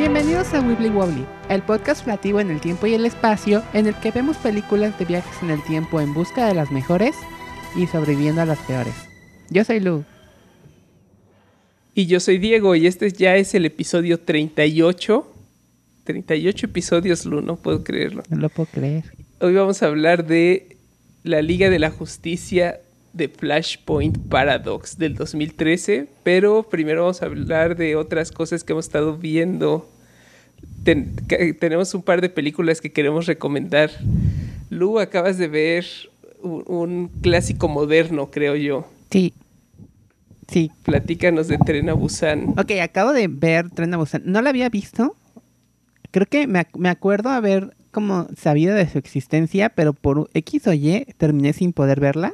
Bienvenidos a Wibbly Wobbly, el podcast relativo en el tiempo y el espacio en el que vemos películas de viajes en el tiempo en busca de las mejores y sobreviviendo a las peores. Yo soy Lu. Y yo soy Diego y este ya es el episodio 38. 38 episodios, Lu, no puedo creerlo. No lo puedo creer. Hoy vamos a hablar de la Liga de la Justicia de Flashpoint Paradox del 2013, pero primero vamos a hablar de otras cosas que hemos estado viendo. Ten- tenemos un par de películas que queremos recomendar. Lu, acabas de ver un, un clásico moderno, creo yo. Sí. Sí. Platícanos de Tren a Busan. Ok, acabo de ver Tren a Busan. No la había visto. Creo que me, ac- me acuerdo haber como sabido de su existencia, pero por X o Y terminé sin poder verla.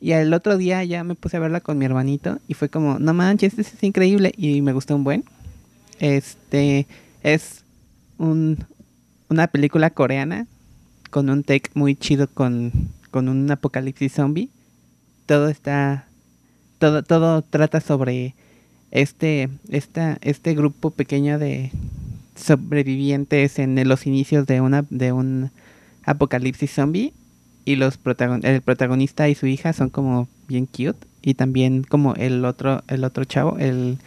Y el otro día ya me puse a verla con mi hermanito y fue como, no manches, esto es increíble y me gustó un buen. Este es un, una película coreana con un take muy chido con, con un apocalipsis zombie. Todo está todo, todo trata sobre este, esta, este grupo pequeño de sobrevivientes en los inicios de una, de un apocalipsis zombie. Y los protagon el protagonista y su hija son como bien cute. Y también como el otro, el otro chavo, el,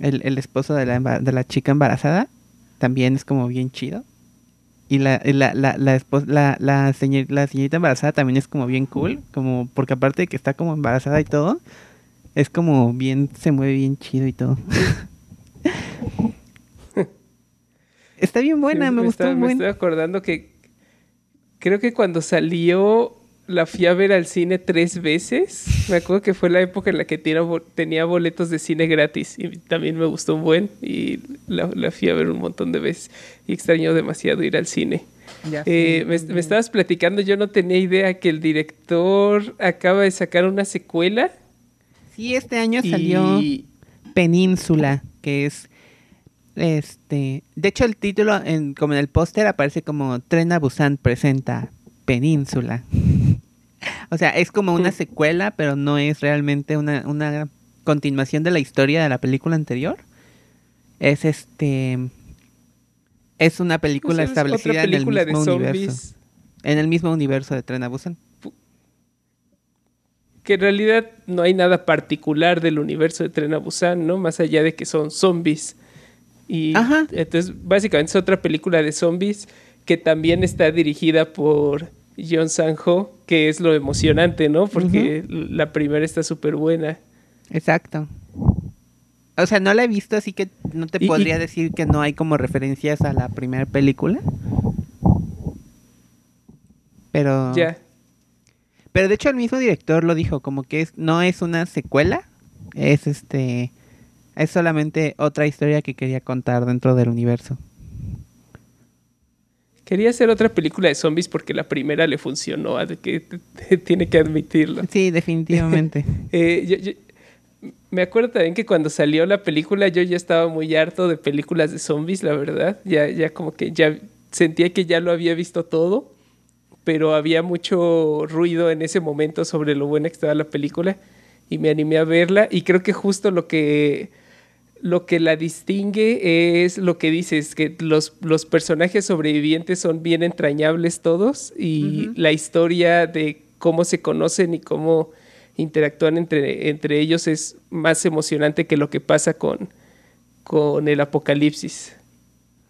el, el esposo de la, de la chica embarazada, también es como bien chido. Y la, la, la, la, espos- la, la, señor- la señorita embarazada también es como bien cool, como porque aparte de que está como embarazada y todo, es como bien, se mueve bien chido y todo. está bien buena, Sí, me, gustó un Me buen. estoy acordando que creo que cuando salió la fui a ver al cine tres veces. Me acuerdo que fue la época en la que tenía, bo- tenía boletos de cine gratis y también me gustó un buen y la, la fui a ver un montón de veces y extraño demasiado ir al cine. Ya Eh, me, me estabas platicando, yo no tenía idea que el director acaba de sacar una secuela Sí, este año salió Península, que es este, de hecho el título en como en el póster aparece como Tren a Busan presenta Península. o sea, es como una secuela, pero no es realmente una, una continuación de la historia de la película anterior. Es este es una película pues, es establecida película en el mismo de universo. En el mismo universo de Tren a Busan. que en realidad no hay nada particular del universo de Tren a Busan, ¿no? Más allá de que son zombies. Y Ajá. entonces, básicamente es otra película de zombies que también está dirigida por John Sang-ho, que es lo emocionante, ¿no? Porque la primera está súper buena. Exacto. O sea, no la he visto, así que no te Y- y- podría decir que no hay como referencias a la primera película. Pero, Ya. pero de hecho el mismo director lo dijo, como que es, no es una secuela, es este, es solamente otra historia que quería contar dentro del universo. Quería hacer otra película de zombies porque la primera le funcionó, que tiene que admitirlo. Sí, definitivamente. Eh, yo- yo- me acuerdo también que cuando salió la película yo ya estaba muy harto de películas de zombies, la verdad. Ya, ya como que ya sentía que ya lo había visto todo, pero había mucho ruido en ese momento sobre lo buena que estaba la película y me animé a verla y creo que justo lo que lo que la distingue es lo que dices, que los, los personajes sobrevivientes son bien entrañables todos y la historia de cómo se conocen y cómo interactúan entre, entre ellos es más emocionante que lo que pasa con, con el apocalipsis.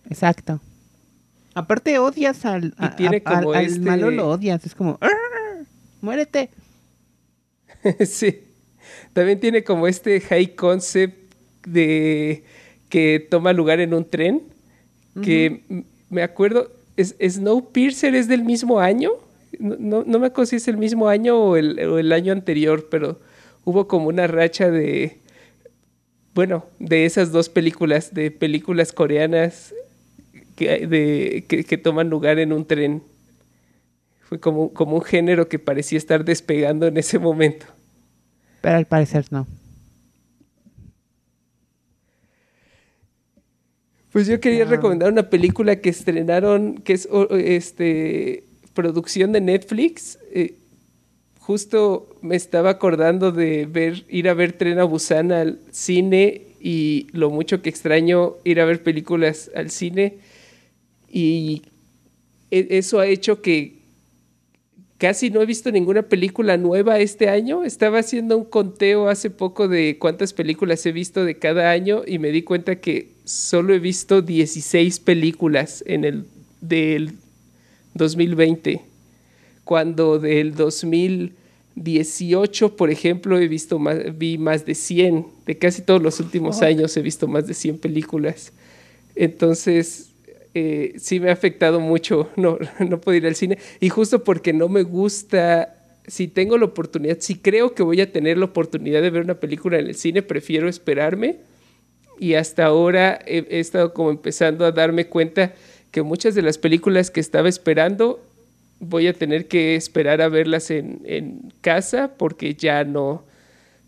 Exacto. Aparte odias al, a- tiene a- al- como al este- malo lo odias, es como "Arr, muérete. sí. También tiene como este high concept de que toma lugar en un tren. Que me acuerdo, es, Snowpiercer es del mismo año. No, no, no me acuerdo si es el mismo año o el, o el año anterior, pero hubo como una racha de. Bueno, de esas dos películas, de películas coreanas que, de, que, que toman lugar en un tren. Fue como, como un género que parecía estar despegando en ese momento. Pero al parecer no. Pues yo quería recomendar una película que estrenaron, que es este producción de Netflix, eh, justo me estaba acordando de ver, ir a ver Tren a Busan al cine y lo mucho que extraño ir a ver películas al cine. Y e, eso ha hecho que casi no he visto ninguna película nueva este año. Estaba haciendo un conteo hace poco de cuántas películas he visto de cada año y me di cuenta que solo he visto 16 películas en el del 2020, cuando del 2018, por ejemplo, he visto más, vi más de 100, de casi todos los últimos años he visto más de 100 películas. Entonces, eh, sí me ha afectado mucho no, no puedo ir al cine. Y justo porque no me gusta, si tengo la oportunidad, si creo que voy a tener la oportunidad de ver una película en el cine, prefiero esperarme. Y hasta ahora he, he estado como empezando a darme cuenta que muchas de las películas que estaba esperando voy a tener que esperar a verlas en, en casa porque ya no,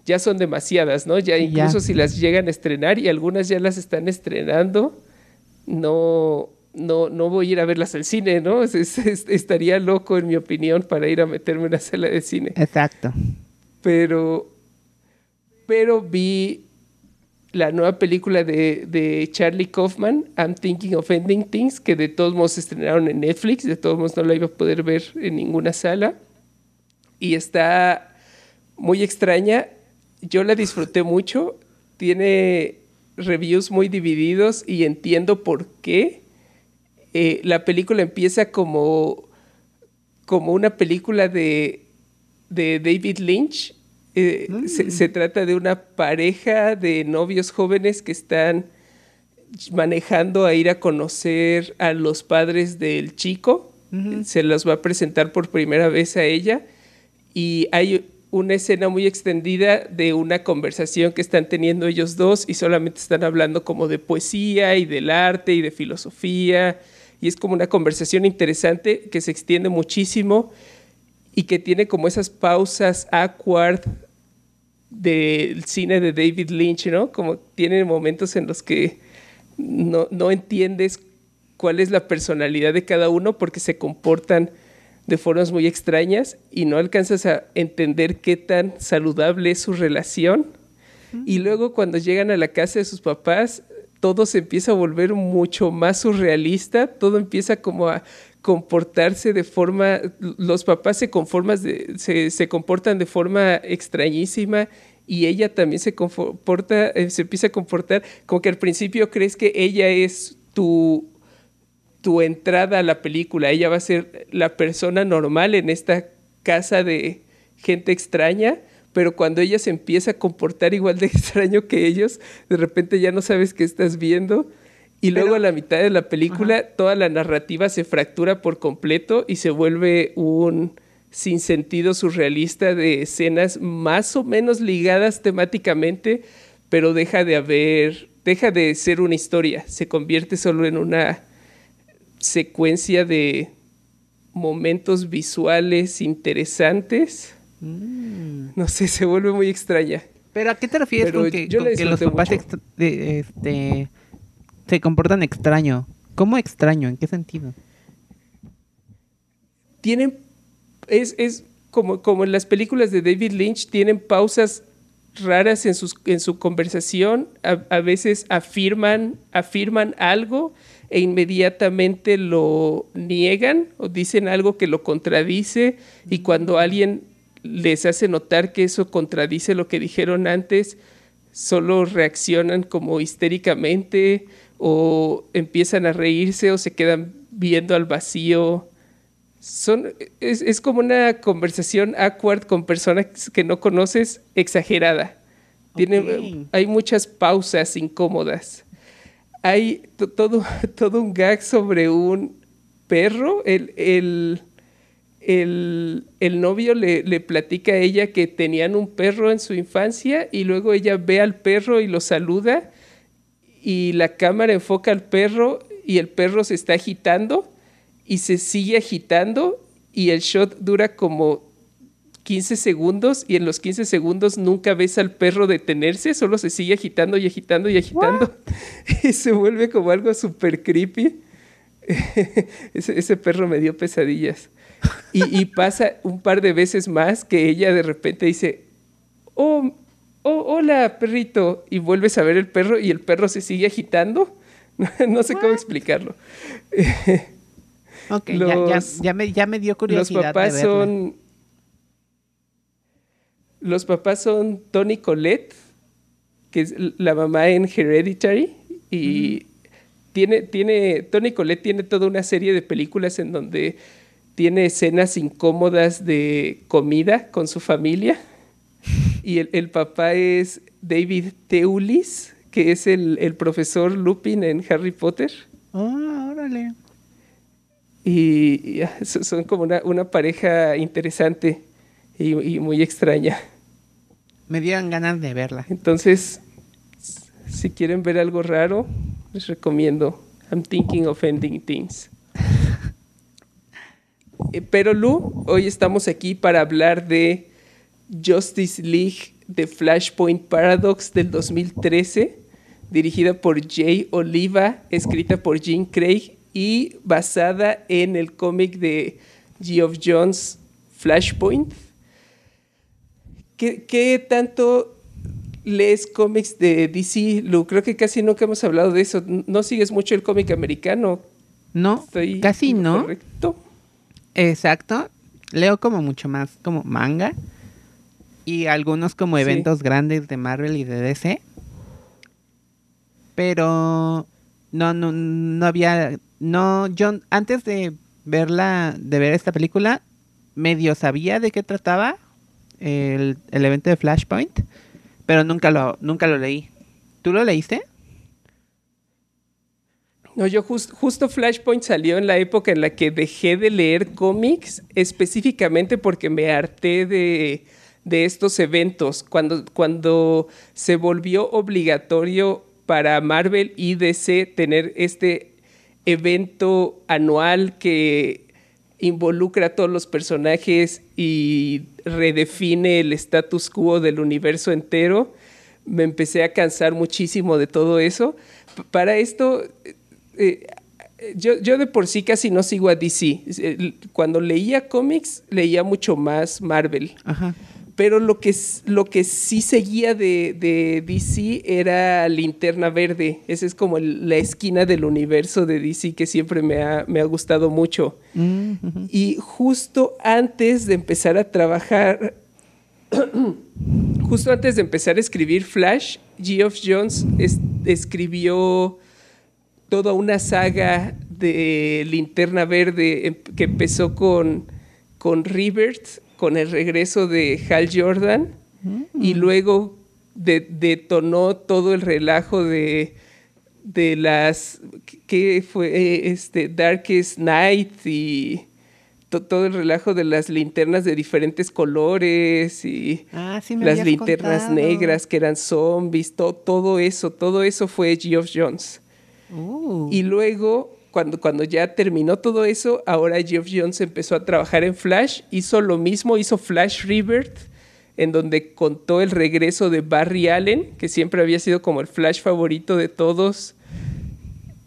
ya son demasiadas, ¿no? Ya incluso si las llegan a estrenar y algunas ya las están estrenando, no, no, no voy a ir a verlas al cine, ¿no? estaría loco, en mi opinión, para ir a meterme en una sala de cine. Exacto. Pero, pero vi la nueva película de, de, Charlie Kaufman, I'm Thinking of Ending Things, que de todos modos se estrenaron en Netflix, de todos modos no la iba a poder ver en ninguna sala. Y está muy extraña. Yo la disfruté mucho. Tiene reviews muy divididos y entiendo por qué. Eh, la película empieza como, como una película de, de David Lynch. Eh, se, Mm. se trata de una pareja de novios jóvenes que están manejando a ir a conocer a los padres del chico. Se los va a presentar por primera vez a ella. Y hay una escena muy extendida de una conversación que están teniendo ellos dos y solamente están hablando como de poesía y del arte y de filosofía. Y es como una conversación interesante que se extiende muchísimo y que tiene como esas pausas awkward del cine de David Lynch, ¿no? Como tiene momentos en los que no, no entiendes cuál es la personalidad de cada uno porque se comportan de formas muy extrañas y no alcanzas a entender qué tan saludable es su relación. Y luego cuando llegan a la casa de sus papás, todo se empieza a volver mucho más surrealista, todo empieza como a comportarse de forma, los papás se, se, se comportan de forma extrañísima y ella también se comporta, eh, se empieza a comportar como que al principio crees que ella es tu, tu entrada a la película, ella va a ser la persona normal en esta casa de gente extraña, pero cuando ella se empieza a comportar igual de extraño que ellos, de repente ya no sabes qué estás viendo. Y luego a la mitad de la película Ajá. toda la narrativa se fractura por completo y se vuelve un sinsentido surrealista de escenas más o menos ligadas temáticamente, pero deja de haber, deja de ser una historia, se convierte solo en una secuencia de momentos visuales interesantes. Mm. No sé, se vuelve muy extraña. Pero ¿a qué te refieres Pero con que, con los papás de- este, se comportan extraño? ¿Cómo extraño? ¿En qué sentido? tienen es, es como, como en las películas de David Lynch, tienen pausas raras en, sus, en su conversación, a, a veces afirman, afirman algo e inmediatamente lo niegan o dicen algo que lo contradice y cuando alguien les hace notar que eso contradice lo que dijeron antes, solo reaccionan como histéricamente o empiezan a reírse o se quedan viendo al vacío son, es, es, como una conversación awkward con personas que no conoces exagerada. Tiene. Hay muchas pausas incómodas. Hay to- todo, todo un gag sobre un perro. El, el, el, el novio le, le platica a ella que tenían un perro en su infancia y luego ella ve al perro y lo saluda y la cámara enfoca al perro y el perro se está agitando y se sigue agitando y el shot dura como 15 segundos y en los 15 segundos nunca ves al perro detenerse, solo se sigue agitando y agitando y agitando y se vuelve como algo súper creepy. ese, ese perro me dio pesadillas. Y, pasa un par de veces más que ella de repente dice, oh, oh, hola, perrito. Y vuelves a ver el perro y el perro se sigue agitando. no sé cómo explicarlo. ok, ya, me, ya, me, dio curiosidad. Los papás son. Los papás son Tony Colette, que es la mamá en Hereditary. Y tiene, tiene. Tony Colette tiene toda una serie de películas en donde tiene escenas incómodas de comida con su familia. Y el, papá es David Teulis, que es el, profesor Lupin en Harry Potter. Ah, órale. Y, son como una, pareja interesante y, muy extraña. Me dieron ganas de verla. Entonces, si quieren ver algo raro, les recomiendo I'm Thinking of Ending Things. Eh, pero Lu, hoy estamos aquí para hablar de Justice League The Flashpoint Paradox del 2013, dirigida por Jay Oliva, escrita por Jim Craig y basada en el cómic de Geoff Jones Flashpoint. ¿Qué, tanto lees cómics de DC, Lu? Creo que casi nunca hemos hablado de eso. ¿No sigues mucho el cómic americano? No, casi no. Correcto. Exacto. Leo como mucho más como manga y algunos como eventos grandes de Marvel y de DC. Pero no, no, no había, no, yo antes de verla, de ver esta película, medio sabía de qué trataba el, el evento de Flashpoint, pero nunca lo, nunca lo leí. ¿Tú lo leíste? No, yo justo Flashpoint salió en la época en la que dejé de leer cómics, específicamente porque me harté de, estos eventos, cuando, cuando se volvió obligatorio para Marvel y DC tener este evento anual que involucra a todos los personajes y redefine el status quo del universo entero. Me empecé a cansar muchísimo de todo eso. Para esto eh, yo, yo, de por sí casi no sigo a DC. Cuando leía cómics, leía mucho más Marvel. Pero lo que, lo que sí seguía de, de DC era Linterna Verde. Esa es como la esquina del universo de DC que siempre me ha, me ha gustado mucho. Mm, y justo antes de empezar a trabajar, justo antes de empezar a escribir Flash, Geoff Jones escribió toda una saga de Linterna Verde em, que empezó con, con Rebirth, con el regreso de Hal Jordan, y mm. luego detonó todo el relajo de, de las que fue este Darkest Night y todo el relajo de las linternas de diferentes colores y ah, las linternas negras que eran zombies, todo eso, todo eso fue Geoff Jones. Uh. Y luego, cuando, cuando ya terminó todo eso, ahora Jeff Jones empezó a trabajar en Flash, hizo lo mismo, hizo Flash Rebirth, en donde contó el regreso de Barry Allen, que siempre había sido como el Flash favorito de todos.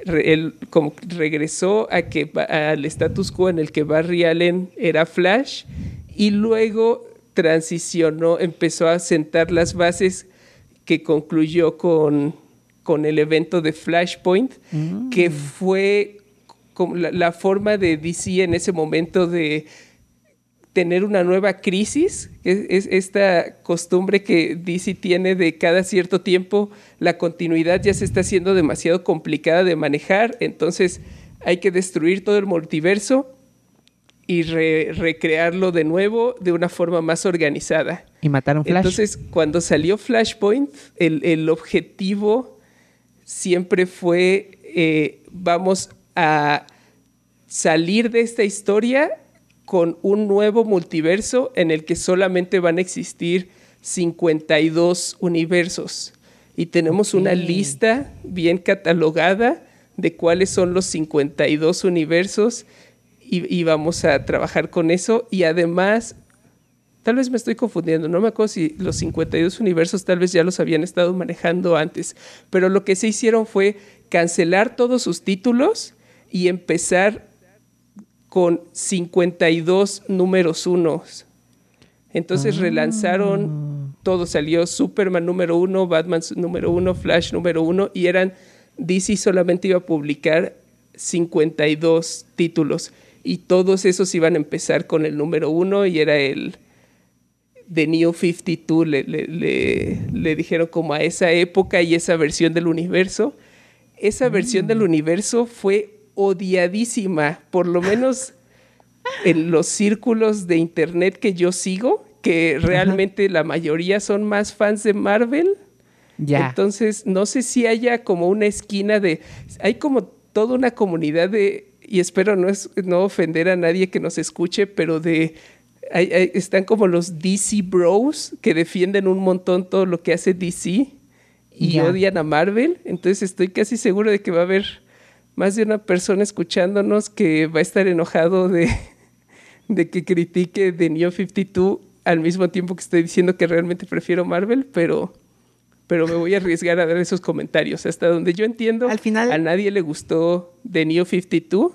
él como regresó a que, al status quo en el que Barry Allen era Flash y luego transicionó, empezó a sentar las bases que concluyó con con el evento de Flashpoint, mm. que fue la, forma de DC en ese momento de tener una nueva crisis, es, esta costumbre que DC tiene de cada cierto tiempo, la continuidad ya se está haciendo demasiado complicada de manejar, entonces hay que destruir todo el multiverso y recrearlo de nuevo de una forma más organizada. Y mataron Flash. Entonces, cuando salió Flashpoint, el, el objetivo siempre fue, eh, vamos a salir de esta historia con un nuevo multiverso en el que solamente van a existir 52 universos. Y tenemos una lista bien catalogada de cuáles son los 52 universos y, vamos a trabajar con eso. Y además Tal vez me estoy confundiendo, no me acuerdo si los 52 universos tal vez ya los habían estado manejando antes, pero lo que se hicieron fue cancelar todos sus títulos y empezar con 52 números unos. Entonces Ah. relanzaron, todo salió Superman número uno, Batman número uno, Flash número uno, y eran, DC solamente iba a publicar 52 títulos, y todos esos iban a empezar con el número uno, y era el The New 52, le, le- le- le dijeron como a esa época y esa versión del universo. Esa versión del universo fue odiadísima, por lo menos en los círculos de internet que yo sigo, que realmente la mayoría son más fans de Marvel. Ya. Entonces, no sé si haya como una esquina de. Hay como toda una comunidad de. Y espero no, es, no ofender a nadie que nos escuche, pero de. Hay- hay- están como los DC Bros que defienden un montón todo lo que hace DC y Ya. odian a Marvel. Entonces, estoy casi seguro de que va a haber más de una persona escuchándonos que va a estar enojado de, de que critique The New 52 al mismo tiempo que estoy diciendo que realmente prefiero Marvel, pero, pero me voy a arriesgar a dar esos comentarios. Hasta donde yo entiendo, Al final- a nadie le gustó The New 52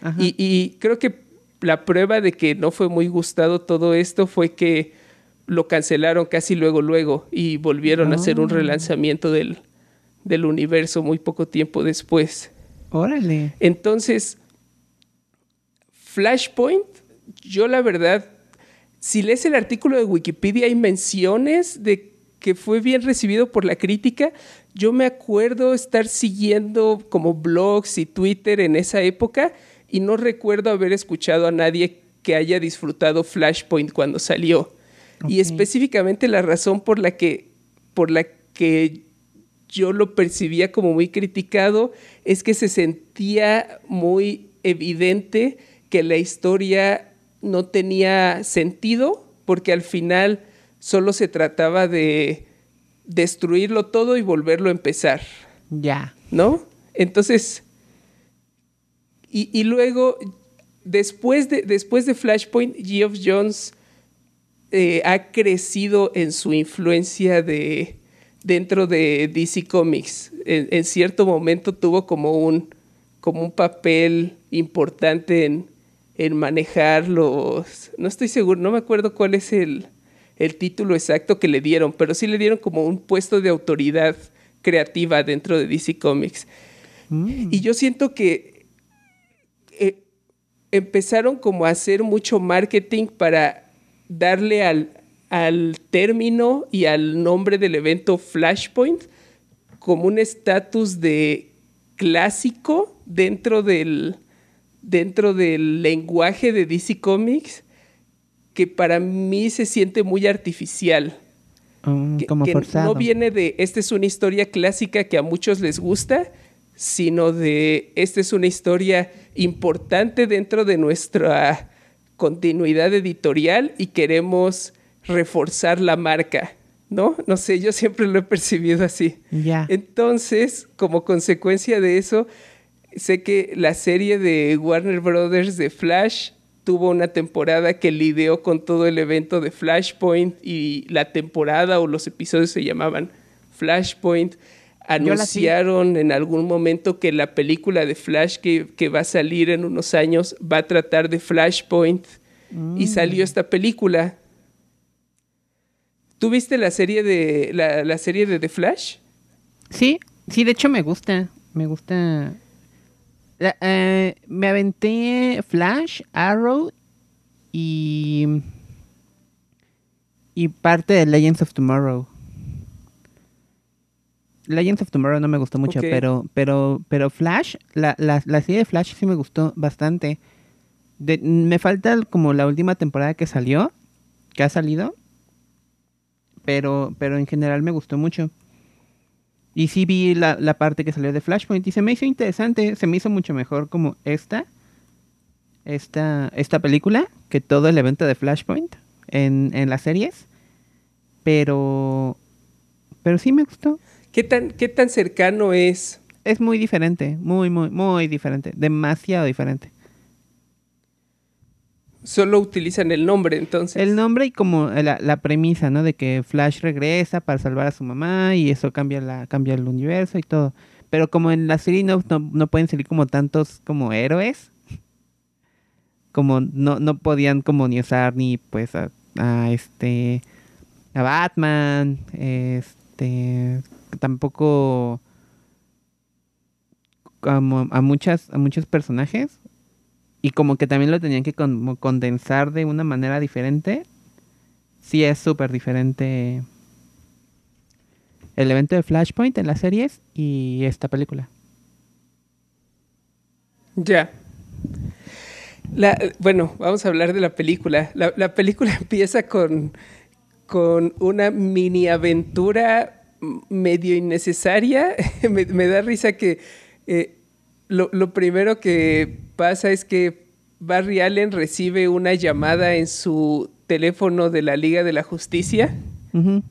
Ajá. y, y creo que la prueba de que no fue muy gustado todo esto fue que lo cancelaron casi luego, luego y volvieron a hacer un Oh. relanzamiento del, del universo muy poco tiempo después. Órale. Entonces, Flashpoint, yo la verdad, si lees el artículo de Wikipedia hay menciones de que fue bien recibido por la crítica. Yo me acuerdo estar siguiendo como blogs y Twitter en esa época y no recuerdo haber escuchado a nadie que haya disfrutado Flashpoint cuando salió. Y específicamente la razón por la que por la que yo lo percibía como muy criticado es que se sentía muy evidente que la historia no tenía sentido porque al final solo se trataba de destruirlo todo y volverlo a empezar, Ya. ¿no? Entonces, y, y luego, después de, después de Flashpoint, Geoff Jones eh, ha crecido en su influencia de dentro de DC Comics. En, en cierto momento tuvo como un, como un papel importante en, en manejar los... No estoy seguro, no me acuerdo cuál es el, el título exacto que le dieron, pero sí le dieron como un puesto de autoridad creativa dentro de DC Comics. Mm. Y yo siento que empezaron como a hacer mucho marketing para darle al, al término y al nombre del evento Flashpoint como un estatus de clásico dentro del, dentro del lenguaje de DC Comics que para mí se siente muy artificial Mm, que, como que forzado. no viene de esta es una historia clásica que a muchos les gusta, sino de esta es una historia importante dentro de nuestra continuidad editorial y queremos reforzar la marca, ¿no? No sé, yo siempre lo he percibido así. Ya. Entonces, como consecuencia de eso, sé que la serie de Warner Brothers de Flash tuvo una temporada que lidió con todo el evento de Flashpoint y la temporada o los episodios se llamaban Flashpoint. Anunciaron en algún momento que la película de Flash que, que va a salir en unos años va a tratar de Flashpoint y salió esta película. ¿Tú viste la serie de la, la serie de The Flash? Sí, sí, de hecho me gusta. Me gusta. La- eh, me aventé Flash, Arrow y. Y parte de Legends of Tomorrow. Legends of Tomorrow no me gustó mucho, pero, pero, pero Flash, la, la, la serie de Flash sí me gustó bastante. De- me falta como la última temporada que salió, que ha salido, pero, pero en general me gustó mucho. Y sí vi la, la parte que salió de Flashpoint y se me hizo interesante, se me hizo mucho mejor como esta, esta, esta película que todo el evento de Flashpoint en, en las series. Pero, pero sí me gustó. ¿Qué tan, qué tan cercano es? Es muy diferente, muy, muy, muy diferente, demasiado diferente. Solo utilizan el nombre, entonces. El nombre y como la, la premisa, ¿no? De que Flash regresa para salvar a su mamá y eso cambia la cambia el universo y todo. Pero como en la serie no, no, no pueden salir como tantos como héroes, como no, no podían como ni usar ni pues a, a este a Batman, este tampoco como a a muchos personajes y como que también lo tenían que condensar de una manera diferente. Sí es súper diferente el evento de Flashpoint en las series y esta película. Ya. Bueno, vamos a hablar de la película. La, la película empieza con, con una mini aventura medio innecesaria. me, me, da risa que eh, lo, lo, primero que pasa es que Barry Allen recibe una llamada en su teléfono de la Liga de la Justicia uh -huh.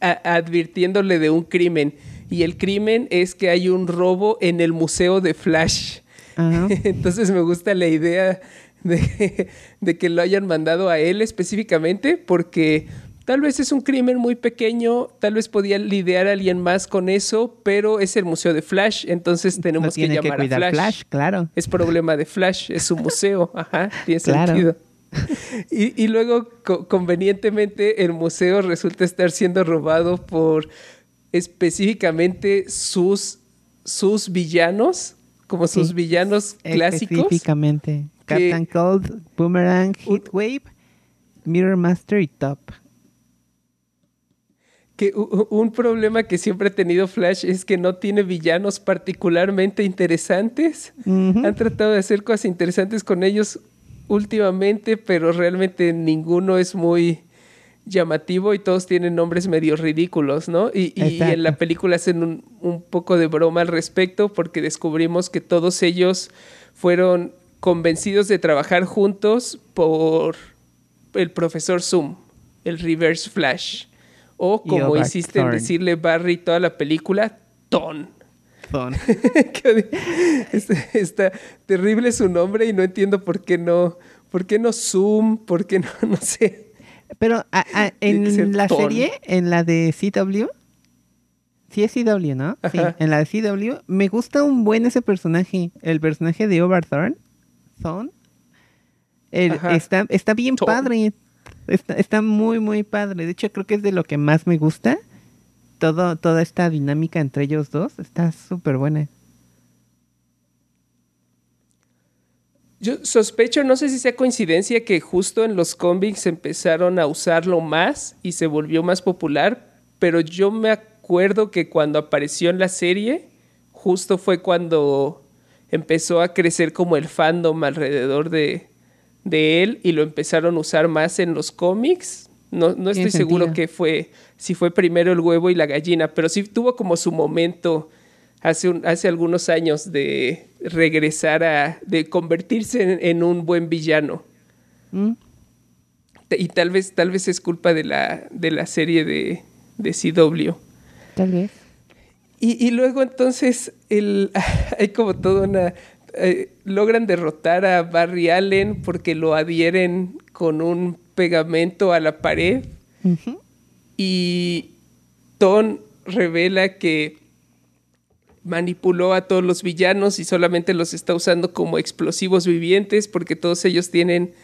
a, advirtiéndole de un crimen. Y el crimen es que hay un robo en el museo de Flash. Uh -huh. Entonces me gusta la idea de, de, que lo hayan mandado a él específicamente porque tal vez es un crimen muy pequeño, tal vez podía lidiar a alguien más con eso, pero es el museo de Flash, entonces tenemos no que llamar que a Flash. Flash. Claro. Es problema de Flash, es su museo, ajá, tiene claro. sentido. Y, y, luego, co convenientemente, el museo resulta estar siendo robado por específicamente sus, sus villanos, como sus sí, villanos clásicos. Específicamente. Captain Cold, Boomerang, Heatwave, Mirror Master y Top. Que un problema que siempre ha tenido Flash es que no tiene villanos particularmente interesantes. Uh -huh. Han tratado de hacer cosas interesantes con ellos últimamente, pero realmente ninguno es muy llamativo y todos tienen nombres medio ridículos, ¿no? Y, y en la película hacen un, un, poco de broma al respecto porque descubrimos que todos ellos fueron convencidos de trabajar juntos por el profesor Zoom, el Reverse Flash. O como insiste en decirle Barry toda la película, Ton. Ton. está, está, terrible su nombre y no entiendo por qué no, por qué no Zoom, por qué no, no sé. Pero a, a, en la ton. serie, en la de CW, sí es CW, ¿no? Ajá. Sí, en la de CW, me gusta un buen ese personaje, el personaje de Overthorn. Thorn. está, está bien Ton. padre. Está, muy, muy padre. De hecho, creo que es de lo que más me gusta. Todo, toda esta dinámica entre ellos dos está súper buena. Yo sospecho, no sé si sea coincidencia, que justo en los cómics empezaron a usarlo más y se volvió más popular, pero yo me acuerdo que cuando apareció en la serie, justo fue cuando empezó a crecer como el fandom alrededor de, de él y lo empezaron a usar más en los cómics. No, no estoy seguro que fue, si fue primero el huevo y la gallina, pero sí tuvo como su momento hace, un, hace algunos años de regresar a, de convertirse en, en un buen villano. ¿Mm? Y tal vez, tal vez es culpa de la, de la serie de, de CW. Tal vez. Y, y luego entonces el, hay como toda una eh, logran derrotar a Barry Allen porque lo adhieren con un pegamento a la pared. Uh -huh. Y Ton revela que manipuló a todos los villanos y solamente los está usando como explosivos vivientes porque todos ellos tienen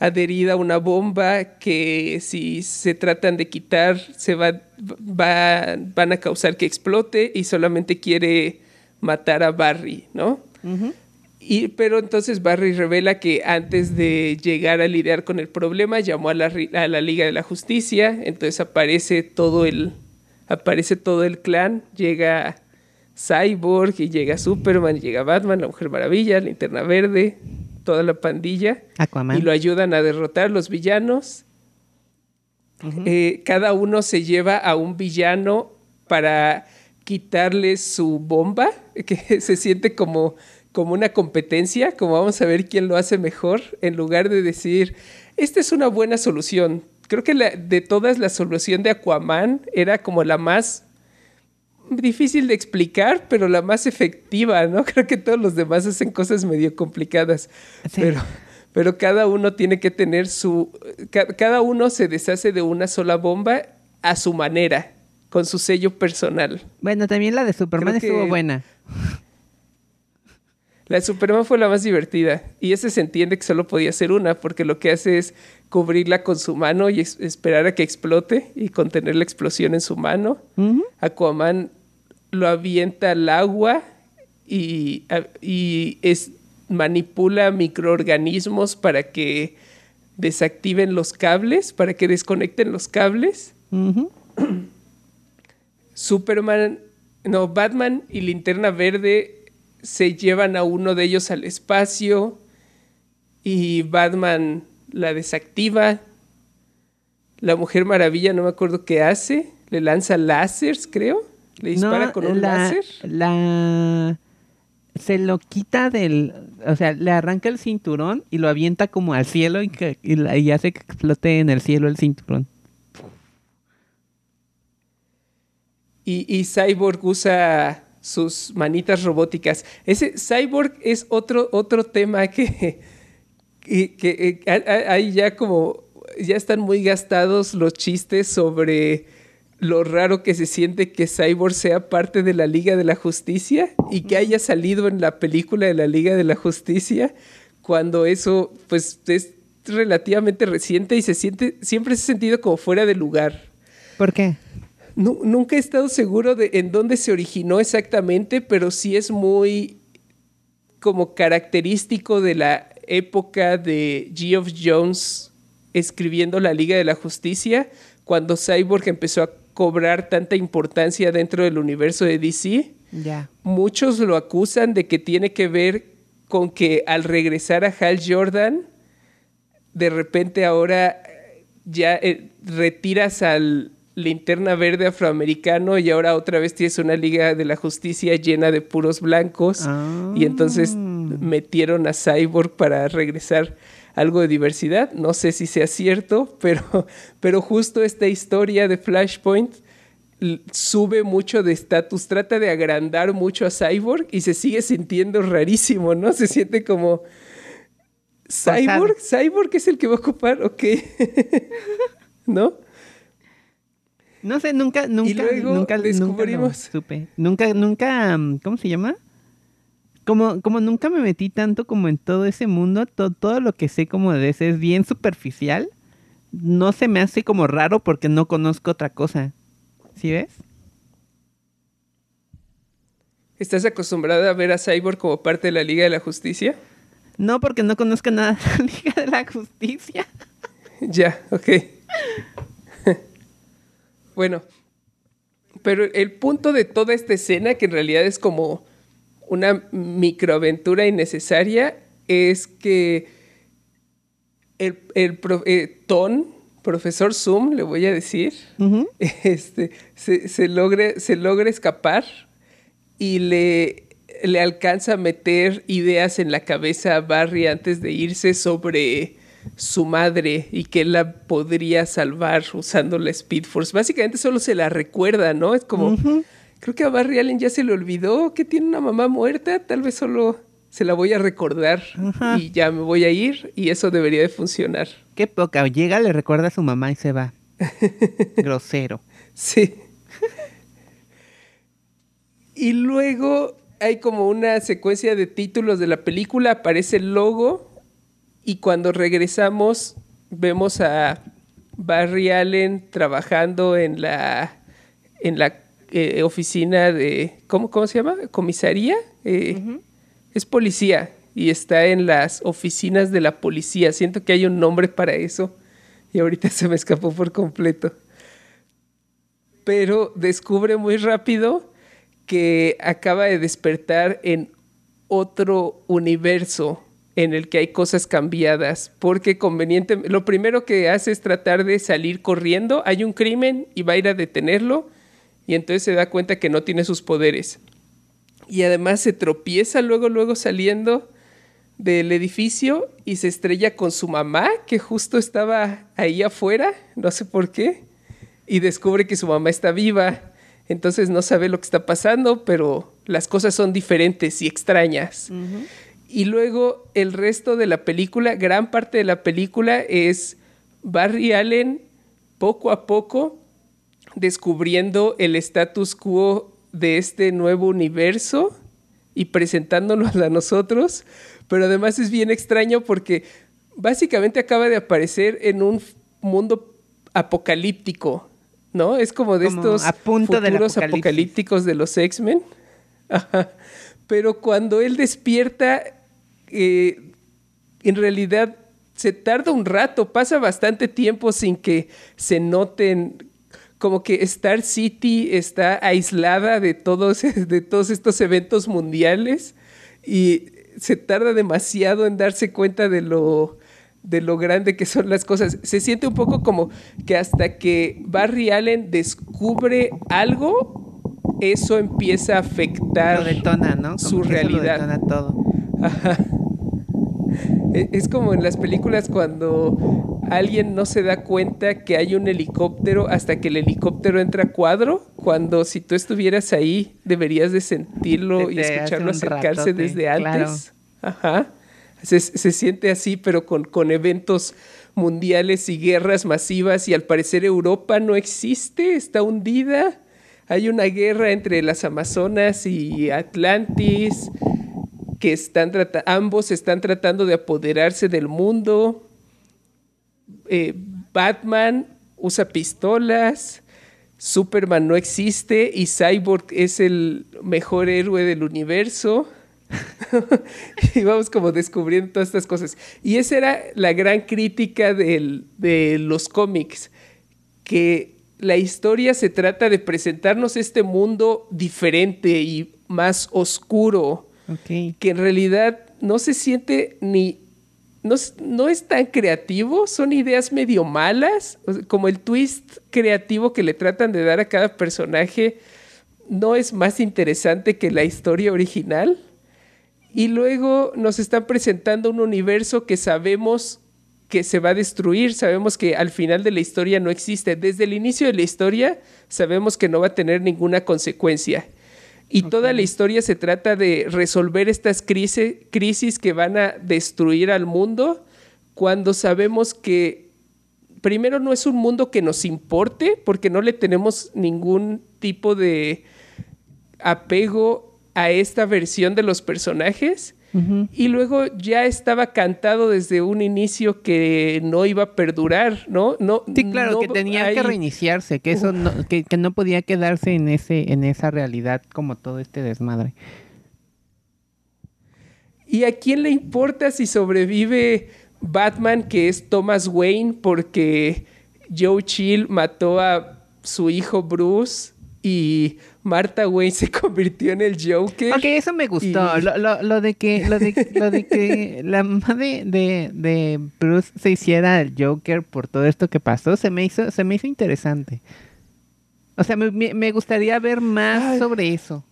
adherida una bomba que si se tratan de quitar se va, va, van a causar que explote y solamente quiere matar a Barry, ¿no? Uh -huh. Y, pero entonces Barry revela que antes de llegar a lidiar con el problema llamó a la, a la Liga de la Justicia, entonces aparece todo el aparece todo el clan, llega Cyborg y llega Superman, y llega Batman, la Mujer Maravilla, Linterna Verde, toda la pandilla Aquaman. y lo ayudan a derrotar los villanos. Uh -huh. eh, cada uno se lleva a un villano para quitarle su bomba, que se siente como como una competencia, como vamos a ver quién lo hace mejor, en lugar de decir, esta es una buena solución. Creo que la, de todas la solución de Aquaman era como la más difícil de explicar, pero la más efectiva, ¿no? Creo que todos los demás hacen cosas medio complicadas, sí. pero, pero cada uno tiene que tener su... Cada uno se deshace de una sola bomba a su manera, con su sello personal. Bueno, también la de Superman Creo estuvo que... buena. La Superman fue la más divertida. Y ese se entiende que solo podía ser una, porque lo que hace es cubrirla con su mano y esperar a que explote y contener la explosión en su mano. Aquaman lo avienta al agua y, y es, manipula microorganismos para que desactiven los cables, para que desconecten los cables. Superman, no, Batman y Linterna Verde se llevan a uno de ellos al espacio y Batman la desactiva. La Mujer Maravilla, no me acuerdo qué hace, le lanza láseres, creo. Le dispara con un láser. La se lo quita del, o sea, le arranca el cinturón y lo avienta como al cielo y, que, y, hace que explote en el cielo el cinturón. Y, y, Cyborg usa sus manitas robóticas. Ese Cyborg es otro, otro tema que, que, que eh, hay ya como, ya están muy gastados los chistes sobre lo raro que se siente que Cyborg sea parte de la Liga de la Justicia y que haya salido en la película de la Liga de la Justicia cuando eso pues es relativamente reciente y se siente siempre se ha sentido como fuera de lugar. ¿Por qué? Nunca he estado seguro de en dónde se originó exactamente, pero sí es muy como característico de la época de Geoff Jones escribiendo la Liga de la Justicia, cuando Cyborg empezó a cobrar tanta importancia dentro del universo de DC. Muchos lo acusan de que tiene que ver con que al regresar a Hal Jordan, de repente ahora ya eh, retiras al linterna verde afroamericano y ahora otra vez tienes una liga de la justicia llena de puros blancos y entonces ah. metieron a Cyborg para regresar algo de diversidad. No sé si sea cierto, pero, pero justo esta historia de Flashpoint sube mucho de estatus, trata de agrandar mucho a Cyborg y se sigue sintiendo rarísimo, ¿no? Se siente como... Cyborg, Cyborg es el que va a ocupar, ok. ¿No? No sé, nunca, nunca, nunca descubrimos. supe. Nunca, nunca, ¿cómo se llama? como, como nunca me metí tanto como en todo ese mundo, todo lo que sé como de ese es bien superficial. No se me hace como raro porque no conozco otra cosa. ¿Sí ves? ¿Estás acostumbrada a ver a Cyborg como parte de la Liga de la Justicia? No, porque no conozco nada de la Liga de la Justicia. ya, ok. Bueno, pero el punto de toda esta escena, que en realidad es como una microaventura innecesaria es que el, el eh, Ton, profesor Zoom, le voy a decir, este, se, se, logre, se logra escapar y le, le alcanza a meter ideas en la cabeza a Barry antes de irse sobre su madre y que él la podría salvar usando la Speed Force. Básicamente solo se la recuerda, ¿no? Es como, creo que a Barry Allen ya se le olvidó que tiene una mamá muerta, tal vez solo se la voy a recordar y ya me voy a ir y eso debería de funcionar. Qué poca, llega, le recuerda a su mamá y se va. Grosero. Sí. y luego hay como una secuencia de títulos de la película, aparece el logo y cuando regresamos vemos a Barry Allen trabajando en la en la eh, oficina de, ¿cómo, ¿cómo, se llama? Comisaría. Eh, es policía y está en las oficinas de la policía. Siento que hay un nombre para eso y ahorita se me escapó por completo. Pero descubre muy rápido que acaba de despertar en otro universo en el que hay cosas cambiadas, porque conveniente, lo primero que hace es tratar de salir corriendo, hay un crimen y va a ir a detenerlo, y entonces se da cuenta que no tiene sus poderes. Y además se tropieza luego, luego saliendo del edificio y se estrella con su mamá, que justo estaba ahí afuera, no sé por qué, y descubre que su mamá está viva. Entonces no sabe lo que está pasando, pero las cosas son diferentes y extrañas. Y luego el resto de la película, gran parte de la película es Barry Allen poco a poco descubriendo el status quo de este nuevo universo y presentándonos a nosotros, pero además es bien extraño porque básicamente acaba de aparecer en un mundo apocalíptico, ¿no? Es como de estos futuros apocalípticos de los X-Men. Pero cuando él despierta, eh, en realidad se tarda un rato, pasa bastante tiempo sin que se noten como que Star City está aislada de todos, de todos estos eventos mundiales y se tarda demasiado en darse cuenta de lo, de lo grande que son las cosas. Se siente un poco como que hasta que Barry Allen descubre algo, eso empieza a afectar su realidad. todo. E, es como en las películas cuando alguien no se da cuenta que hay un helicóptero hasta que el helicóptero entra a cuadro, cuando si tú estuvieras ahí deberías de sentirlo y escucharlo acercarse desde antes. Ajá. Se, siente así, pero con, con eventos mundiales y guerras masivas y al parecer Europa no existe, está hundida. Hay una guerra entre las Amazonas y Atlantis que están ambos están tratando de apoderarse del mundo. Eh, Batman usa pistolas, Superman no existe y Cyborg es el mejor héroe del universo. y vamos como descubriendo todas estas cosas. Y esa era la gran crítica de los cómics, que la historia se trata de presentarnos este mundo diferente y más oscuro, que en realidad no se siente ni... No, es tan creativo, son ideas medio malas, como el twist creativo que le tratan de dar a cada personaje no es más interesante que la historia original. Y luego nos están presentando un universo que sabemos que se va a destruir, sabemos que al final de la historia no existe. Desde el inicio de la historia sabemos que no va a tener ninguna consecuencia. Y toda la historia se trata de resolver estas crisis, crisis que van a destruir al mundo cuando sabemos que primero no es un mundo que nos importe porque no le tenemos ningún tipo de apego a esta versión de los personajes y luego ya estaba cantado desde un inicio que no iba a perdurar, ¿no? no sí, claro, que tenía que reiniciarse, que eso no, que, no podía quedarse en ese, en esa realidad como todo este desmadre. ¿Y a quién le importa si sobrevive Batman, que es Thomas Wayne, porque Joe Chill mató a su hijo Bruce y Martha Wayne se convirtió en el Joker. Ok, eso me gustó. Lo, de que, lo, de, que la mamá de, Bruce se hiciera el Joker por todo esto que pasó, se me hizo, se me hizo interesante. O sea, me, gustaría ver más sobre eso.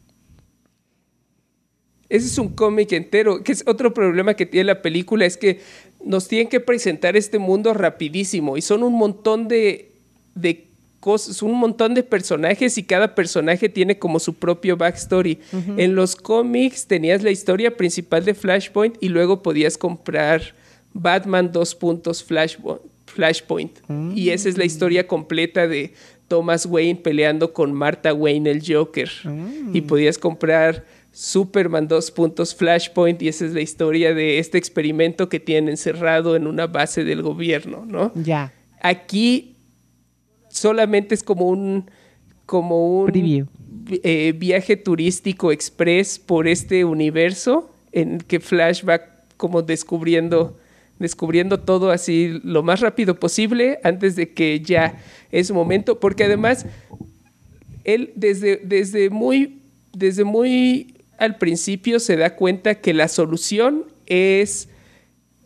Ese es un cómic entero, que es otro problema que tiene la película, es que nos tienen que presentar este mundo rapidísimo y son un montón de, de un montón de personajes y cada personaje tiene como su propio backstory. En los cómics tenías la historia principal de Flashpoint y luego podías comprar Batman dos puntos Flashpoint. Y esa es la historia completa de Thomas Wayne peleando con Martha Wayne el Joker. Y podías comprar Superman dos puntos Flashpoint y esa es la historia de este experimento que tienen encerrado en una base del gobierno, ¿no? Ya. Aquí solamente es como un como un eh, viaje turístico express por este universo en que Flash va como descubriendo descubriendo todo así lo más rápido posible antes de que ya es momento porque además él desde, desde muy desde muy al principio se da cuenta que la solución es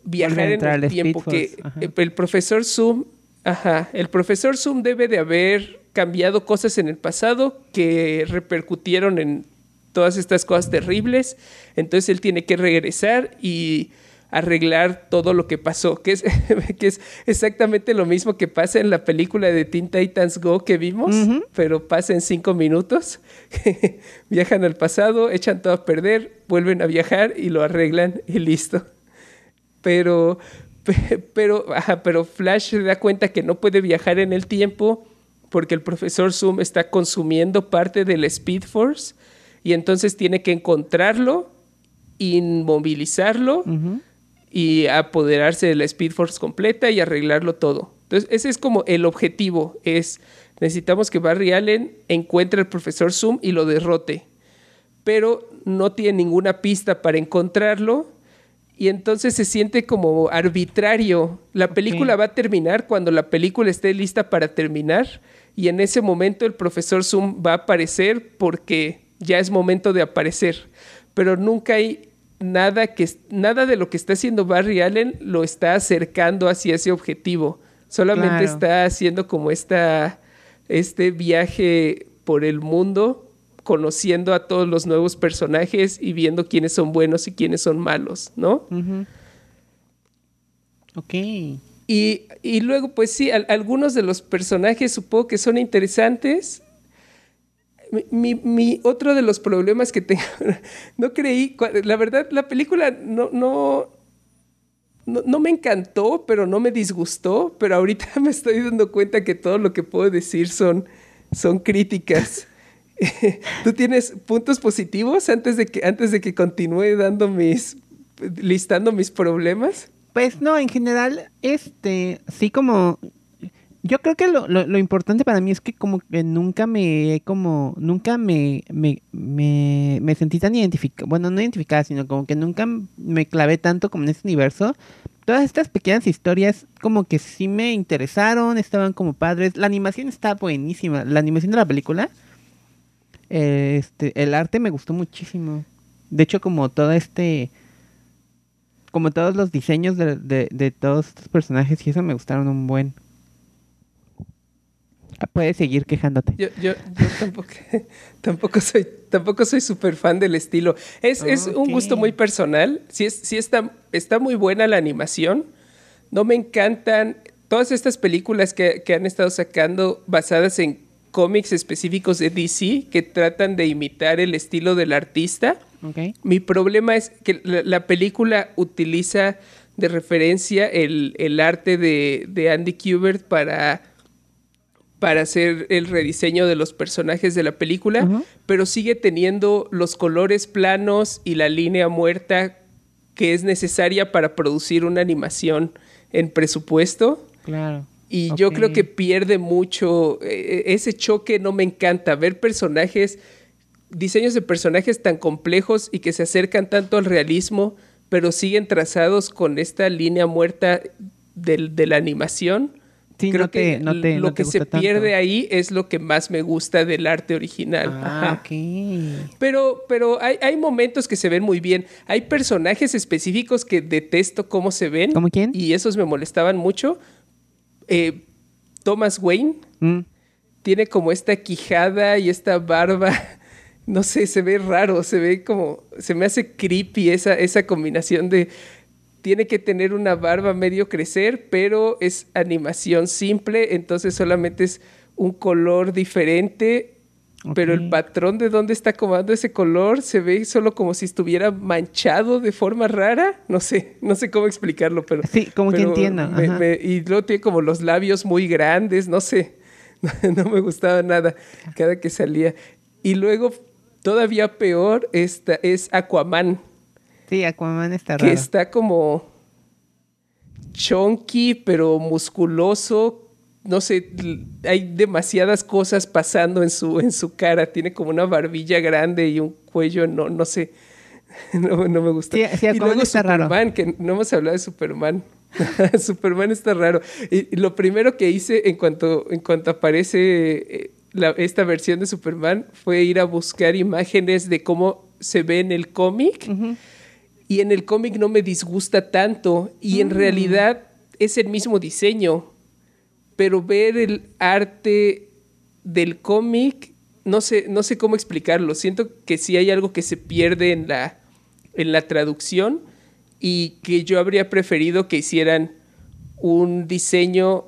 viajar en el tiempo que el profesor Zoom Ajá, el profesor Zoom debe de haber cambiado cosas en el pasado que repercutieron en todas estas cosas terribles, entonces él tiene que regresar y arreglar todo lo que pasó, que es, que es exactamente lo mismo que pasa en la película de Teen Titans Go que vimos, pero pasa en cinco minutos. Viajan al pasado, echan todo a perder, vuelven a viajar y lo arreglan y listo. Pero pero, pero Flash se da cuenta que no puede viajar en el tiempo porque el profesor Zoom está consumiendo parte del Speed Force y entonces tiene que encontrarlo inmovilizarlo y apoderarse de la Speed Force completa y arreglarlo todo. Entonces, ese es como el objetivo, es necesitamos que Barry Allen encuentre al profesor Zoom y lo derrote. Pero no tiene ninguna pista para encontrarlo y entonces se siente como arbitrario. La película va a terminar cuando la película esté lista para terminar y en ese momento el profesor Zoom va a aparecer porque ya es momento de aparecer. Pero nunca hay nada que nada de lo que está haciendo Barry Allen lo está acercando hacia ese objetivo. Solamente está haciendo como esta este viaje por el mundo, conociendo a todos los nuevos personajes y viendo quiénes son buenos y quiénes son malos, ¿no? Ok. Y, y, luego, pues sí, algunos de los personajes supongo que son interesantes. Mi, mi, otro de los problemas que tengo, no creí, la verdad, la película no, no, no, me encantó, pero no me disgustó, pero ahorita me estoy dando cuenta que todo lo que puedo decir son, son críticas. ¿Tú tienes puntos positivos antes de que, antes de que continúe dando mis, listando mis problemas? Pues no, en general, este, sí como yo creo que lo, lo, importante para mí es que como que nunca me como nunca me, me, me, sentí tan identificada, bueno, no identificada, sino como que nunca me clavé tanto como en este universo. Todas estas pequeñas historias como que sí me interesaron, estaban como padres. La animación está buenísima, la animación de la película. Este, el arte me gustó muchísimo. De hecho, como todo este como todos los diseños de, de, de todos estos personajes y eso me gustaron un buen. Puedes seguir quejándote. Yo, yo, yo tampoco, tampoco soy tampoco soy súper fan del estilo. Es, es, un gusto muy personal. Sí, es, sí está, está muy buena la animación. No me encantan todas estas películas que, que han estado sacando basadas en cómics específicos de DC que tratan de imitar el estilo del artista. Okay. Mi problema es que la, la película utiliza de referencia el, el arte de, de Andy Kubert para para hacer el rediseño de los personajes de la película, pero sigue teniendo los colores planos y la línea muerta que es necesaria para producir una animación en presupuesto. Claro. Y yo creo que pierde mucho eh, ese choque, no me encanta ver personajes, diseños de personajes tan complejos y que se acercan tanto al realismo, pero siguen trazados con esta línea muerta de la animación Creo que lo que se pierde ahí es lo que más me gusta del arte original. Ah, Pero, pero hay, hay, momentos que se ven muy bien. Hay personajes específicos que detesto cómo se ven. ¿Cómo quién? Y esos me molestaban mucho. Eh, Thomas Wayne mm. tiene como esta quijada y esta barba. No sé, se ve raro, se ve como. Se me hace creepy esa, esa combinación de tiene que tener una barba medio crecer, pero es animación simple, entonces solamente es un color diferente, pero el patrón de dónde está acomodando ese color se ve solo como si estuviera manchado de forma rara, no sé, no sé cómo explicarlo, pero... Sí, como que entiendo. y luego tiene como los labios muy grandes, no sé, no me gustaba nada cada que salía. Y luego, todavía peor, esta es Aquaman. Sí, Aquaman está raro. Que está como chunky, pero musculoso. No sé, hay demasiadas cosas pasando en su, en su cara. Tiene como una barbilla grande y un cuello, no, no sé. No, me gusta. Sí, y luego está Superman, que no hemos hablado de Superman. Superman está raro. Y, lo primero que hice en cuanto, en cuanto aparece eh, esta versión de Superman fue ir a buscar imágenes de cómo se ve en el cómic y en el cómic no me disgusta tanto y en mm. realidad es el mismo diseño, pero ver el arte del cómic, no sé, no sé cómo explicarlo, siento que sí hay algo que se pierde en la, en la traducción y que yo habría preferido que hicieran un diseño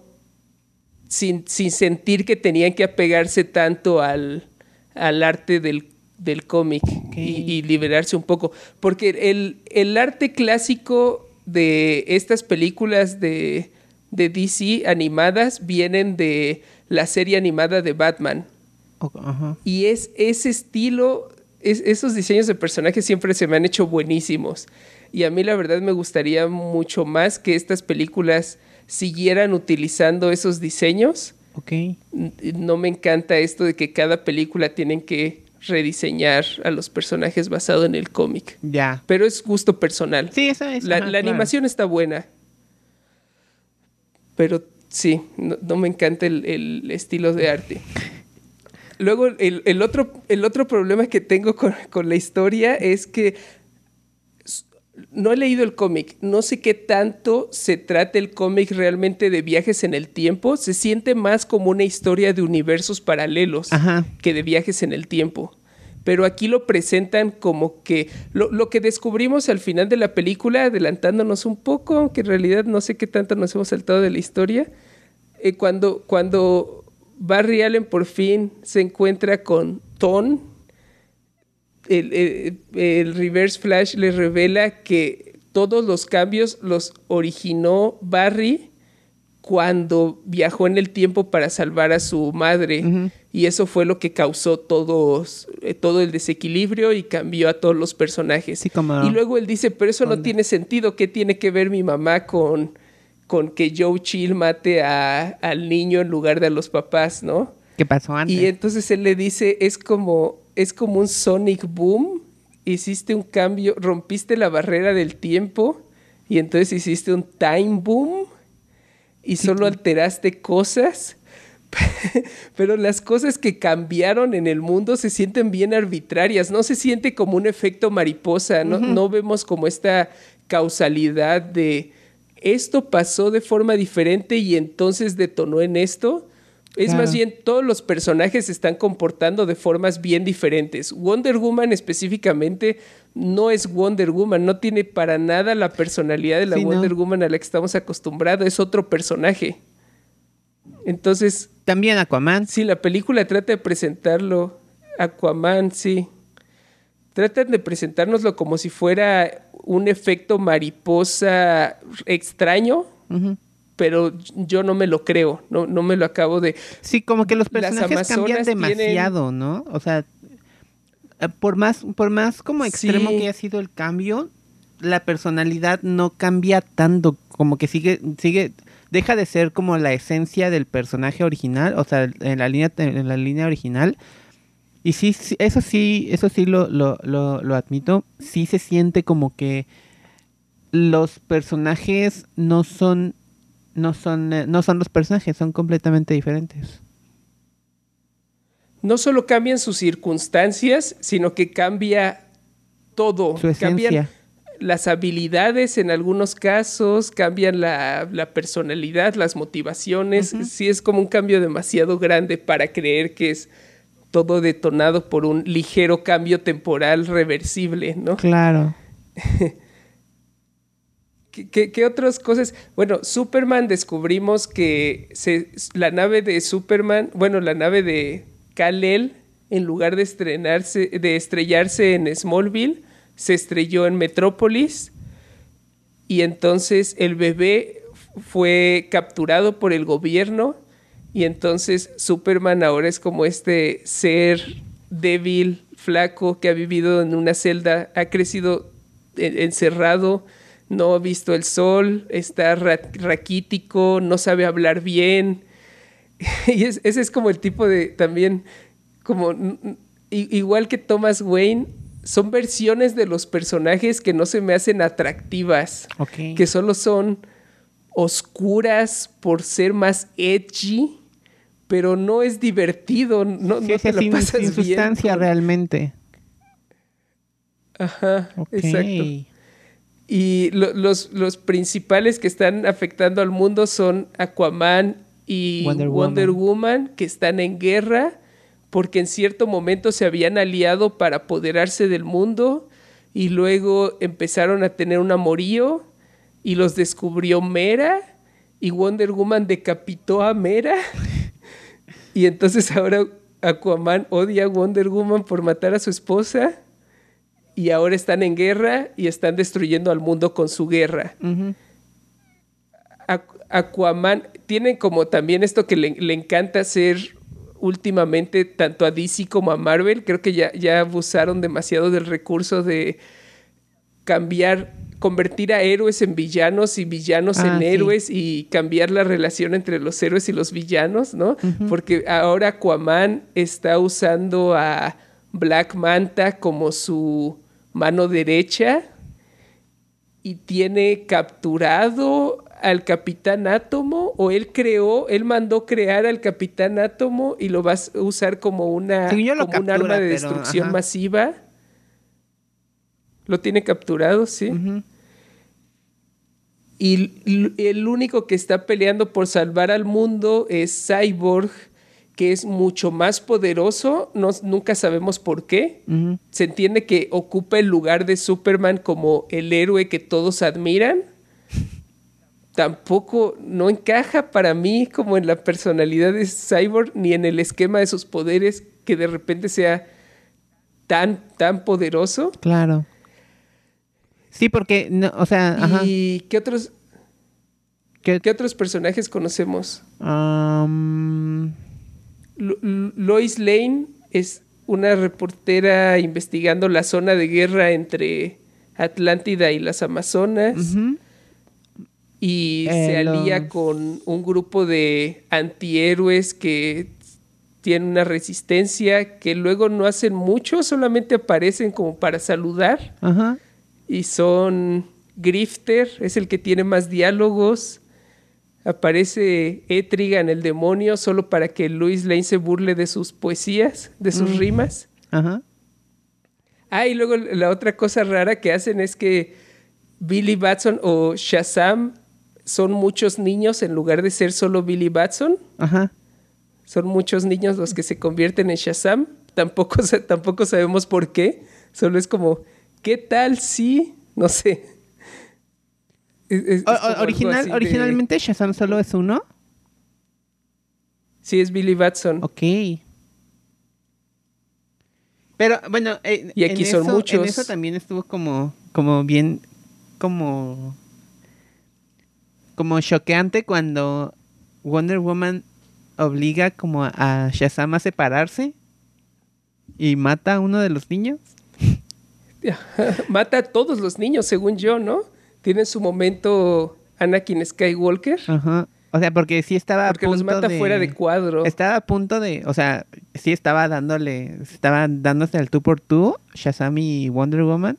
sin, sin sentir que tenían que apegarse tanto al, al arte del del cómic y, liberarse un poco. Porque el, el, arte clásico de estas películas de, de, DC animadas vienen de la serie animada de Batman. Y es ese estilo esos diseños de personajes siempre se me han hecho buenísimos. Y a mí la verdad me gustaría mucho más que estas películas siguieran utilizando esos diseños. No me encanta esto de que cada película tienen que rediseñar a los personajes basado en el cómic. Ya. Pero es gusto personal. Sí, eso es. La, la claro. animación está buena. Pero sí, no, no me encanta el, el estilo de arte. Luego, el, el otro, el otro problema que tengo con, con la historia es que no he leído el cómic. No sé qué tanto se trata el cómic realmente de viajes en el tiempo. Se siente más como una historia de universos paralelos Ajá. que de viajes en el tiempo. Pero aquí lo presentan como que lo, lo que descubrimos al final de la película, adelantándonos un poco, aunque en realidad no sé qué tanto nos hemos saltado de la historia, eh, cuando, cuando Barry Allen por fin se encuentra con Ton, el, el- Reverse Flash le revela que todos los cambios los originó Barry cuando viajó en el tiempo para salvar a su madre. Y eso fue lo que causó todos, eh, todo el desequilibrio y cambió a todos los personajes. Sí, como- Y luego él dice, pero eso no tiene sentido. ¿Qué tiene que ver mi mamá con, con que Joe Chill mate a- al niño en lugar de a los papás, no? ¿Qué pasó antes? Y entonces él le dice, es como, es como un Sonic Boom, hiciste un cambio, rompiste la barrera del tiempo y entonces hiciste un Time Boom y solo alteraste cosas. Pero las cosas que cambiaron en el mundo se sienten bien arbitrarias, no se siente como un efecto mariposa, no, no vemos como esta causalidad de esto pasó de forma diferente y entonces detonó en esto. Es Claro. más bien, todos los personajes se están comportando de formas bien diferentes. Wonder Woman específicamente no es Wonder Woman, no tiene para nada la personalidad de la Sí, no. Wonder Woman a la que estamos acostumbrados, es otro personaje. Entonces, También Aquaman. sí, la película trata de presentarlo, Aquaman, sí. Tratan de presentárnoslo como si fuera un efecto mariposa extraño, pero yo no me lo creo, no, no me lo acabo de... Sí, como que los personajes cambian tienen- demasiado, ¿no? O sea, eh, por más, por más como extremo Sí. que haya sido el cambio, la personalidad no cambia tanto, como que sigue, sigue, deja de ser como la esencia del personaje original, o sea, en la línea, en la línea original. Y sí, sí, eso sí, eso sí lo, lo, lo, lo admito. Sí se siente como que los personajes no son, no son, eh, no son los personajes, son completamente diferentes. No solo cambian sus circunstancias, sino que cambia todo. Su Cambian esencia. Las habilidades en algunos casos, cambian la, la personalidad, las motivaciones. Sí es como un cambio demasiado grande para creer que es todo detonado por un ligero cambio temporal reversible, ¿no? Claro. ¿Qué, qué, qué otras cosas? Bueno, Superman descubrimos que se, la nave de Superman, bueno, la nave de Kal-El, en lugar de estrenarse, de estrellarse en Smallville, se estrelló en Metrópolis y entonces el bebé fue capturado por el gobierno y entonces Superman ahora es como este ser débil, flaco, que ha vivido en una celda, ha crecido en- encerrado, no ha visto el sol, está ra- raquítico, no sabe hablar bien. Y es- ese es como el tipo de también, como igual que Thomas Wayne, son versiones de los personajes que no se me hacen atractivas, que solo son oscuras por ser más edgy, pero no es divertido, no, Sí, no te la sin, pasas sin bien sustancia realmente. Ajá, exacto. Y lo- los, los principales que están afectando al mundo son Aquaman y Wonder Wonder, Woman. Woman, que están en guerra porque en cierto momento se habían aliado para apoderarse del mundo y luego empezaron a tener un amorío y los descubrió Mera y Wonder Woman decapitó a Mera y entonces ahora Aquaman odia a Wonder Woman por matar a su esposa y ahora están en guerra y están destruyendo al mundo con su guerra. Aquaman tiene como también esto que le, le encanta ser últimamente tanto a DC como a Marvel. Creo que ya, ya abusaron demasiado del recurso de cambiar, convertir a héroes en villanos y villanos Ah, en sí. héroes y cambiar la relación entre los héroes y los villanos, ¿no? Porque ahora Aquaman está usando a Black Manta como su mano derecha y tiene capturado al Capitán Átomo o él creó, él mandó crear al Capitán Átomo y lo va a usar como una como un arma de pero, destrucción ajá. masiva. Lo tiene capturado, sí. Y el único que está peleando por salvar al mundo es Cyborg, que es mucho más poderoso, no, nunca sabemos por qué. Se entiende que ocupa el lugar de Superman como el héroe que todos admiran. Tampoco no encaja para mí como en la personalidad de Cyborg ni en el esquema de sus poderes que de repente sea tan tan poderoso. Claro. Sí, porque, no, o sea, ajá. ¿Y qué otros ¿Qué- qué otros personajes conocemos? Um, Lo- Lo- Lois Lane es una reportera investigando la zona de guerra entre Atlántida y las Amazonas. Y Eh, se alía los- con un grupo de antihéroes que tienen una resistencia que luego no hacen mucho, solamente aparecen como para saludar Ajá. y son Grifter, es el que tiene más diálogos. Aparece Etrigan, el demonio, solo para que Louis Lane se burle de sus poesías, de sus Mm. rimas. Ajá. Ah, y luego la otra cosa rara que hacen es que Billy Batson o Shazam son muchos niños en lugar de ser solo Billy Batson. Ajá. Son muchos niños los que se convierten en Shazam. Tampoco, tampoco sabemos por qué. Solo es como, ¿qué tal si? No sé. Es- es- O- original, de- originalmente Shazam solo es uno. Sí, es Billy Batson. Ok. Pero bueno, eh, Y aquí en son eso- muchos. En eso también estuvo como, como bien, como, como choqueante cuando Wonder Woman obliga como a- Shazam a separarse y mata a uno de los niños. Mata a todos los niños, según yo, ¿no? Tiene su momento Anakin Skywalker. Ajá. O sea, porque sí estaba Porque a los punto mata de, fuera de cuadro. Estaba a punto de, o sea, sí estaba dándole, estaba dándose al tú por tú, Shazam y Wonder Woman.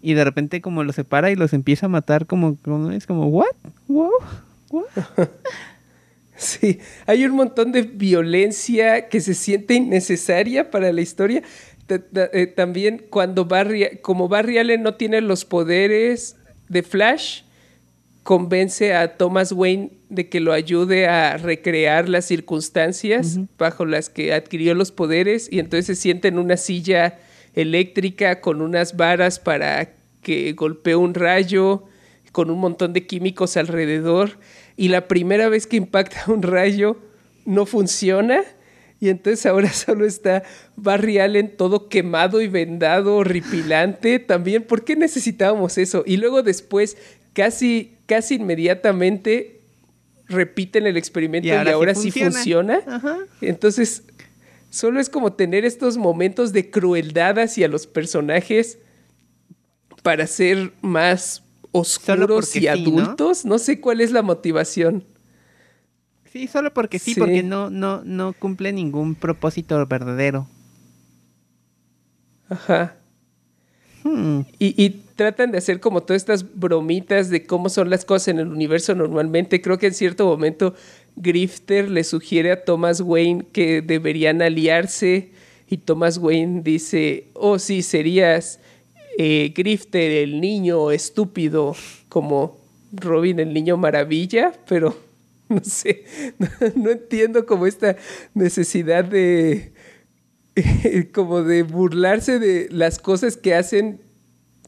Y de repente como los separa y los empieza a matar como, como es como, ¿what? Wow, what? Sí, hay un montón de violencia que se siente innecesaria para la historia. Eh, también cuando Barry, como Barry Allen no tiene los poderes de Flash, convence a Thomas Wayne de que lo ayude a recrear las circunstancias bajo las que adquirió los poderes y entonces se sienta en una silla eléctrica con unas varas para que golpee un rayo con un montón de químicos alrededor y la primera vez que impacta un rayo no funciona y entonces ahora solo está Barry Allen todo quemado y vendado, horripilante. También, ¿por qué necesitábamos eso? Y luego después, casi, casi inmediatamente, repiten el experimento y ahora, sí funciona. Entonces, solo es como tener estos momentos de crueldad hacia los personajes para ser más oscuros y sí, ¿no? adultos. ¿no? sé cuál es la motivación. Sí, solo porque sí, Sí. porque no, no, no cumple ningún propósito verdadero. Ajá. Hmm. Y, y tratan de hacer como todas estas bromitas de cómo son las cosas en el universo normalmente. Creo que en cierto momento Grifter le sugiere a Thomas Wayne que deberían aliarse y Thomas Wayne dice, oh sí, serías eh, Grifter el niño estúpido como Robin el niño maravilla, pero no sé, no, entiendo como esta necesidad de como de burlarse de las cosas que hacen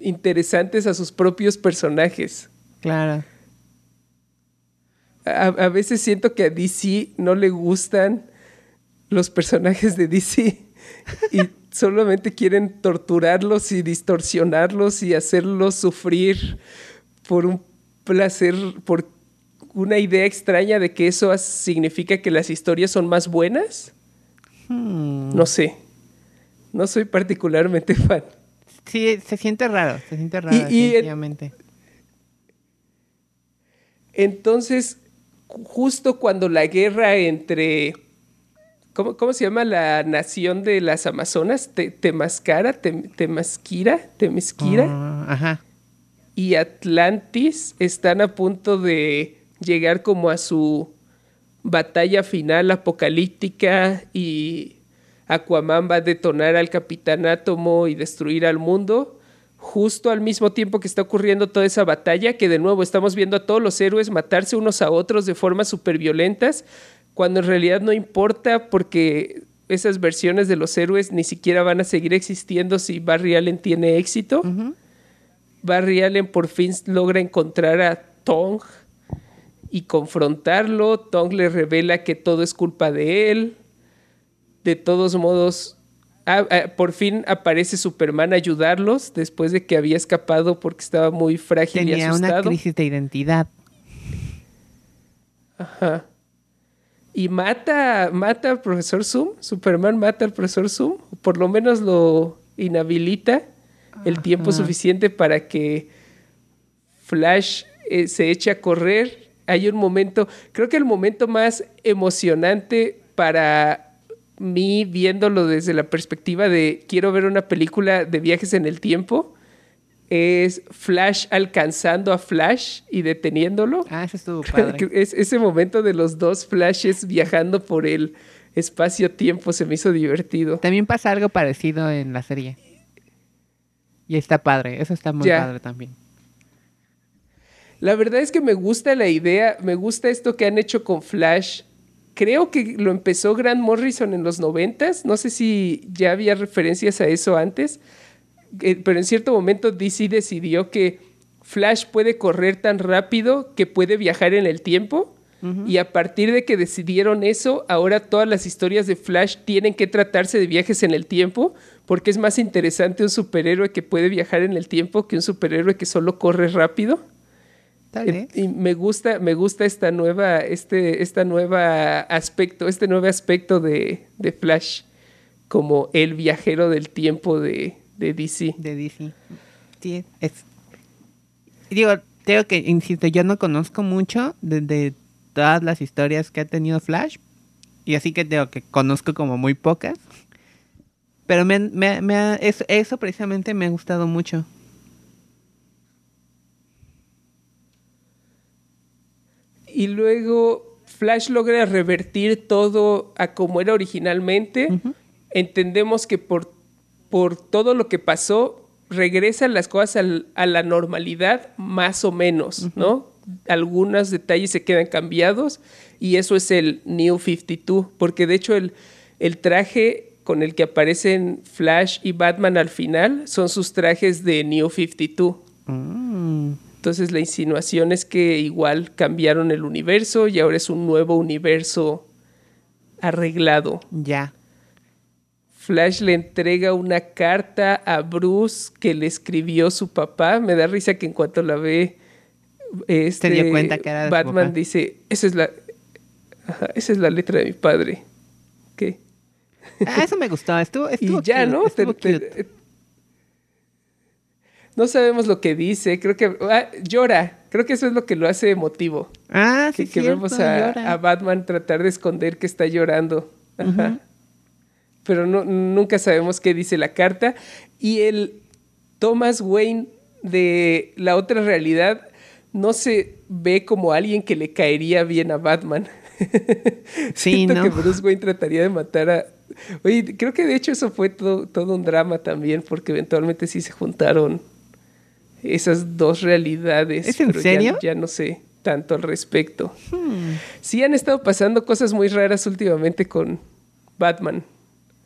interesantes a sus propios personajes. Claro. A, a veces siento que a DC no le gustan los personajes de DC y solamente quieren torturarlos y distorsionarlos y hacerlos sufrir por un placer, por una idea extraña de que eso significa que las historias son más buenas. Hmm. No sé. No soy particularmente fan. Sí, se siente raro, se siente raro, Y-. Entonces, justo cuando la guerra entre. ¿Cómo, cómo se llama la nación de las Amazonas? Te- Temascara, Tem- Temasquira, Temesquira Ah, ajá. y Atlantis están a punto de llegar como a su batalla final apocalíptica y Aquaman va a detonar al Capitán Átomo y destruir al mundo. Justo al mismo tiempo que está ocurriendo toda esa batalla, que de nuevo estamos viendo a todos los héroes matarse unos a otros de formas súper violentas, cuando en realidad no importa porque esas versiones de los héroes ni siquiera van a seguir existiendo si Barry Allen tiene éxito. Barry Allen por fin logra encontrar a Tong y confrontarlo. Tong le revela que todo es culpa de él. De todos modos, ah, ah, por fin aparece Superman a ayudarlos después de que había escapado porque estaba muy frágil y Tenía una asustado. crisis de identidad. Ajá. Y mata, mata al profesor Zoom. Superman mata al profesor Zoom. Por lo menos lo inhabilita el tiempo suficiente para que Flash eh, se eche a correr. Hay un momento, creo que el momento más emocionante para mí viéndolo desde la perspectiva de quiero ver una película de viajes en el tiempo es Flash alcanzando a Flash y deteniéndolo. Ah, eso estuvo padre. es, ese momento de los dos flashes viajando por el espacio-tiempo se me hizo divertido. También pasa algo parecido en la serie. Y está padre, eso está muy Ya. padre también. La verdad es que me gusta la idea, me gusta esto que han hecho con Flash. Creo que lo empezó Grant Morrison en los noventas, no sé si ya había referencias a eso antes, eh, pero en cierto momento DC decidió que Flash puede correr tan rápido que puede viajar en el tiempo. Y a partir de que decidieron eso, ahora todas las historias de Flash tienen que tratarse de viajes en el tiempo, porque es más interesante un superhéroe que puede viajar en el tiempo que un superhéroe que solo corre rápido. Tal vez. Y me gusta, me gusta esta nueva, este, esta nueva aspecto, este nuevo aspecto de, de Flash como el viajero del tiempo de, de DC. De DC. Sí, es. Digo, tengo que, insisto, yo no conozco mucho de, de todas las historias que ha tenido Flash. Y así que tengo que conozco como muy pocas. Pero me, me, me ha- eso, eso precisamente me ha gustado mucho. Y luego Flash logra revertir todo a como era originalmente. Entendemos que por, por todo lo que pasó, regresan las cosas al- a la normalidad más o menos, ¿no? Algunos detalles se quedan cambiados y eso es el New 52, porque de hecho el, el traje con el que aparecen Flash y Batman al final son sus trajes de New 52. Mm, Entonces la insinuación es que igual cambiaron el universo y ahora es un nuevo universo arreglado. ya. Flash le entrega una carta a Bruce que le escribió su papá. Me da risa que en cuanto la ve, este, dio cuenta que era de su Batman papá. dice, esa es la, Ajá, esa es la letra de mi padre. ¿Qué? Ah, eso me gustó. Estuvo, estuvo y ya, cute, ¿no? estuvo Te- cute. te- no sabemos lo que dice. Creo que ah, llora. Creo que eso es lo que lo hace emotivo. Ah, sí, que, que cierto, vemos a Batman tratar de esconder que está llorando. Ajá. Pero no, nunca sabemos qué dice la carta. Y el Thomas Wayne de la otra realidad no se ve como alguien que le caería bien a Batman. Sí, Siento ¿no? que Bruce Wayne trataría de matar a... Oye, creo que de hecho eso fue todo, todo un drama también, porque eventualmente sí se juntaron esas dos realidades. ¿Es en pero ya- serio? ya no sé tanto al respecto. Hmm. Sí han estado pasando cosas muy raras últimamente con Batman.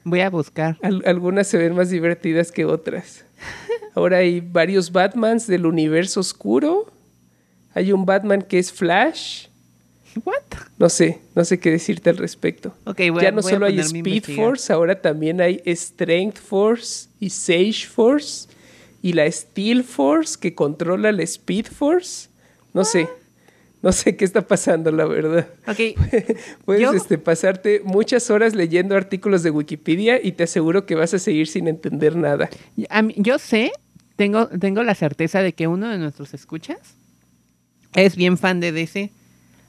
Voy a buscar. Al- algunas se ven más divertidas que otras. Ahora hay varios Batmans del universo oscuro. Hay un Batman que es Flash. What? No sé, no sé qué decirte al respecto. Ok, voy ya no solo hay Speed. Force, ahora también hay Strength Force y Sage Force. Y la Steel Force que controla la Speed Force. No sé. No sé qué está pasando, la verdad. Ok. Puedes este, pasarte muchas horas leyendo artículos de Wikipedia y te aseguro que vas a seguir sin entender nada. yo sé, tengo, tengo la certeza de que uno de nuestros escuchas es bien fan de DC.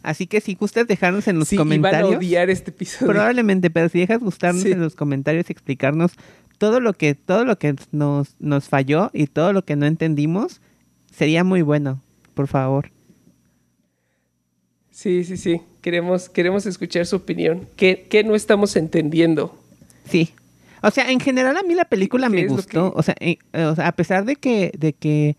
Así que si gustas dejarnos en los comentarios. Y van a odiar este episodio. Probablemente, pero si dejas gustarnos en los comentarios y explicarnos todo lo que, todo lo que nos, nos falló y todo lo que no entendimos, sería muy bueno, por favor. Sí, sí, sí. Queremos, queremos escuchar su opinión. ¿Qué, qué no estamos entendiendo? Sí. O sea, en general a mí la película me gustó. O, sea, eh, o, sea, a pesar de que, de que,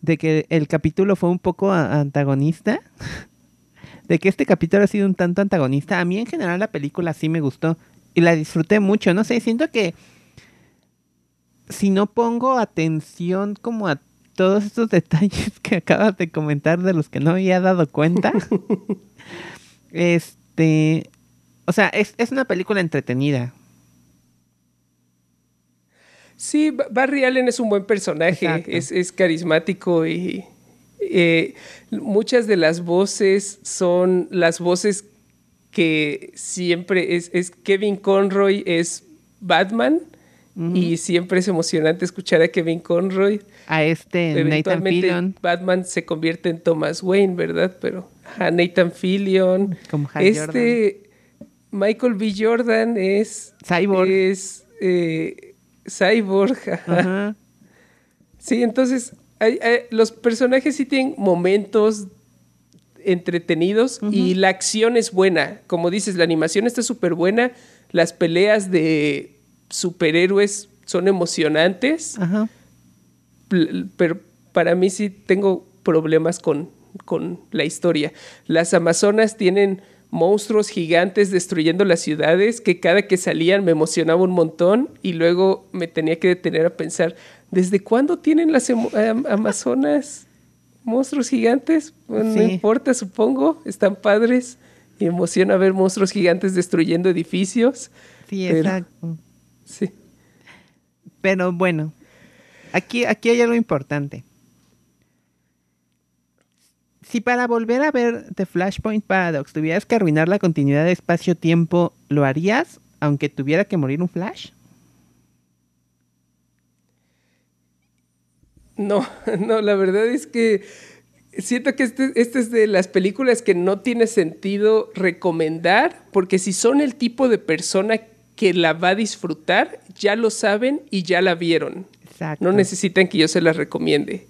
de que el capítulo fue un poco antagonista, de que este capítulo ha sido un tanto antagonista. A mí en general la película sí me gustó y la disfruté mucho. No sé, siento que si no pongo atención como a todos estos detalles que acabas de comentar de los que no había dado cuenta, este, o sea, es, una película entretenida. Sí, Barry Allen es un buen personaje, es, es, carismático y eh, muchas de las voces son las voces que siempre es, es Kevin Conroy, es Batman. Y siempre es emocionante escuchar a Kevin Conroy. A este Nathan Fillion. Batman se convierte en Thomas Wayne, ¿verdad? Pero a Nathan Fillion. Como este Michael B. Jordan es. Cyborg. Es eh, Cyborg. Sí, entonces los personajes sí tienen momentos entretenidos y la acción es buena. Como dices, la animación está súper buena. Las peleas de superhéroes son emocionantes. Pero para mí sí tengo problemas con, con la historia. Las Amazonas tienen monstruos gigantes destruyendo las ciudades que cada que salían me emocionaba un montón y luego me tenía que detener a pensar, ¿Desde cuándo tienen las Amazonas monstruos gigantes? No importa, supongo. Están padres y emociona ver monstruos gigantes destruyendo edificios. Sí, exacto. Sí. Pero bueno, aquí, aquí hay algo importante. Si para volver a ver The Flashpoint Paradox tuvieras que arruinar la continuidad de espacio-tiempo, ¿lo harías aunque tuviera que morir un Flash? No, no, la verdad es que siento que este, este, es de las películas que no tiene sentido recomendar, porque si son el tipo de persona que la va a disfrutar, ya lo saben y ya la vieron. Exacto. No necesitan que yo se las recomiende.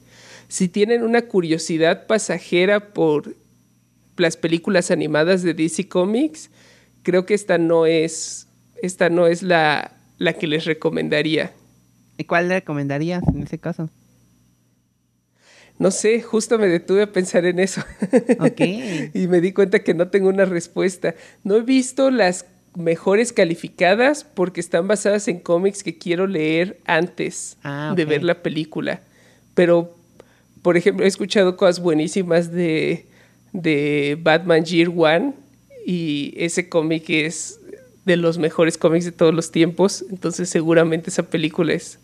Si tienen una curiosidad pasajera por las películas animadas de DC Comics, creo que esta no es, esta no es la, la que les recomendaría. ¿Y cuál le recomendarías en ese caso? No sé, justo me detuve a pensar en eso. Ok. y me di cuenta que no tengo una respuesta. No he visto las mejores calificadas porque están basadas en cómics que quiero leer antes ah, de ver la película. Pero, por ejemplo, he escuchado cosas buenísimas de, de Batman Year One y ese cómic es de los mejores cómics de todos los tiempos. Entonces, seguramente esa película es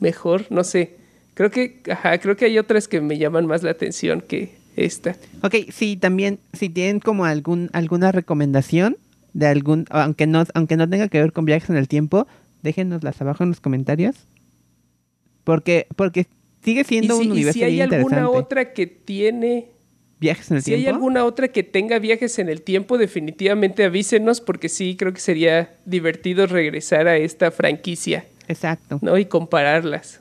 mejor. No sé. Creo que, ajá, creo que hay otras que me llaman más la atención que esta. Ok, sí, también, si tienen como algún, alguna recomendación de algún, aunque no, aunque no tenga que ver con viajes en el tiempo, déjenoslas abajo en los comentarios. Porque, porque sigue siendo un universo. Y si hay alguna otra que tiene viajes en el tiempo. Si hay alguna otra que tenga viajes en el tiempo, definitivamente avísenos, porque sí creo que sería divertido regresar a esta franquicia. Exacto. ¿No? Y compararlas.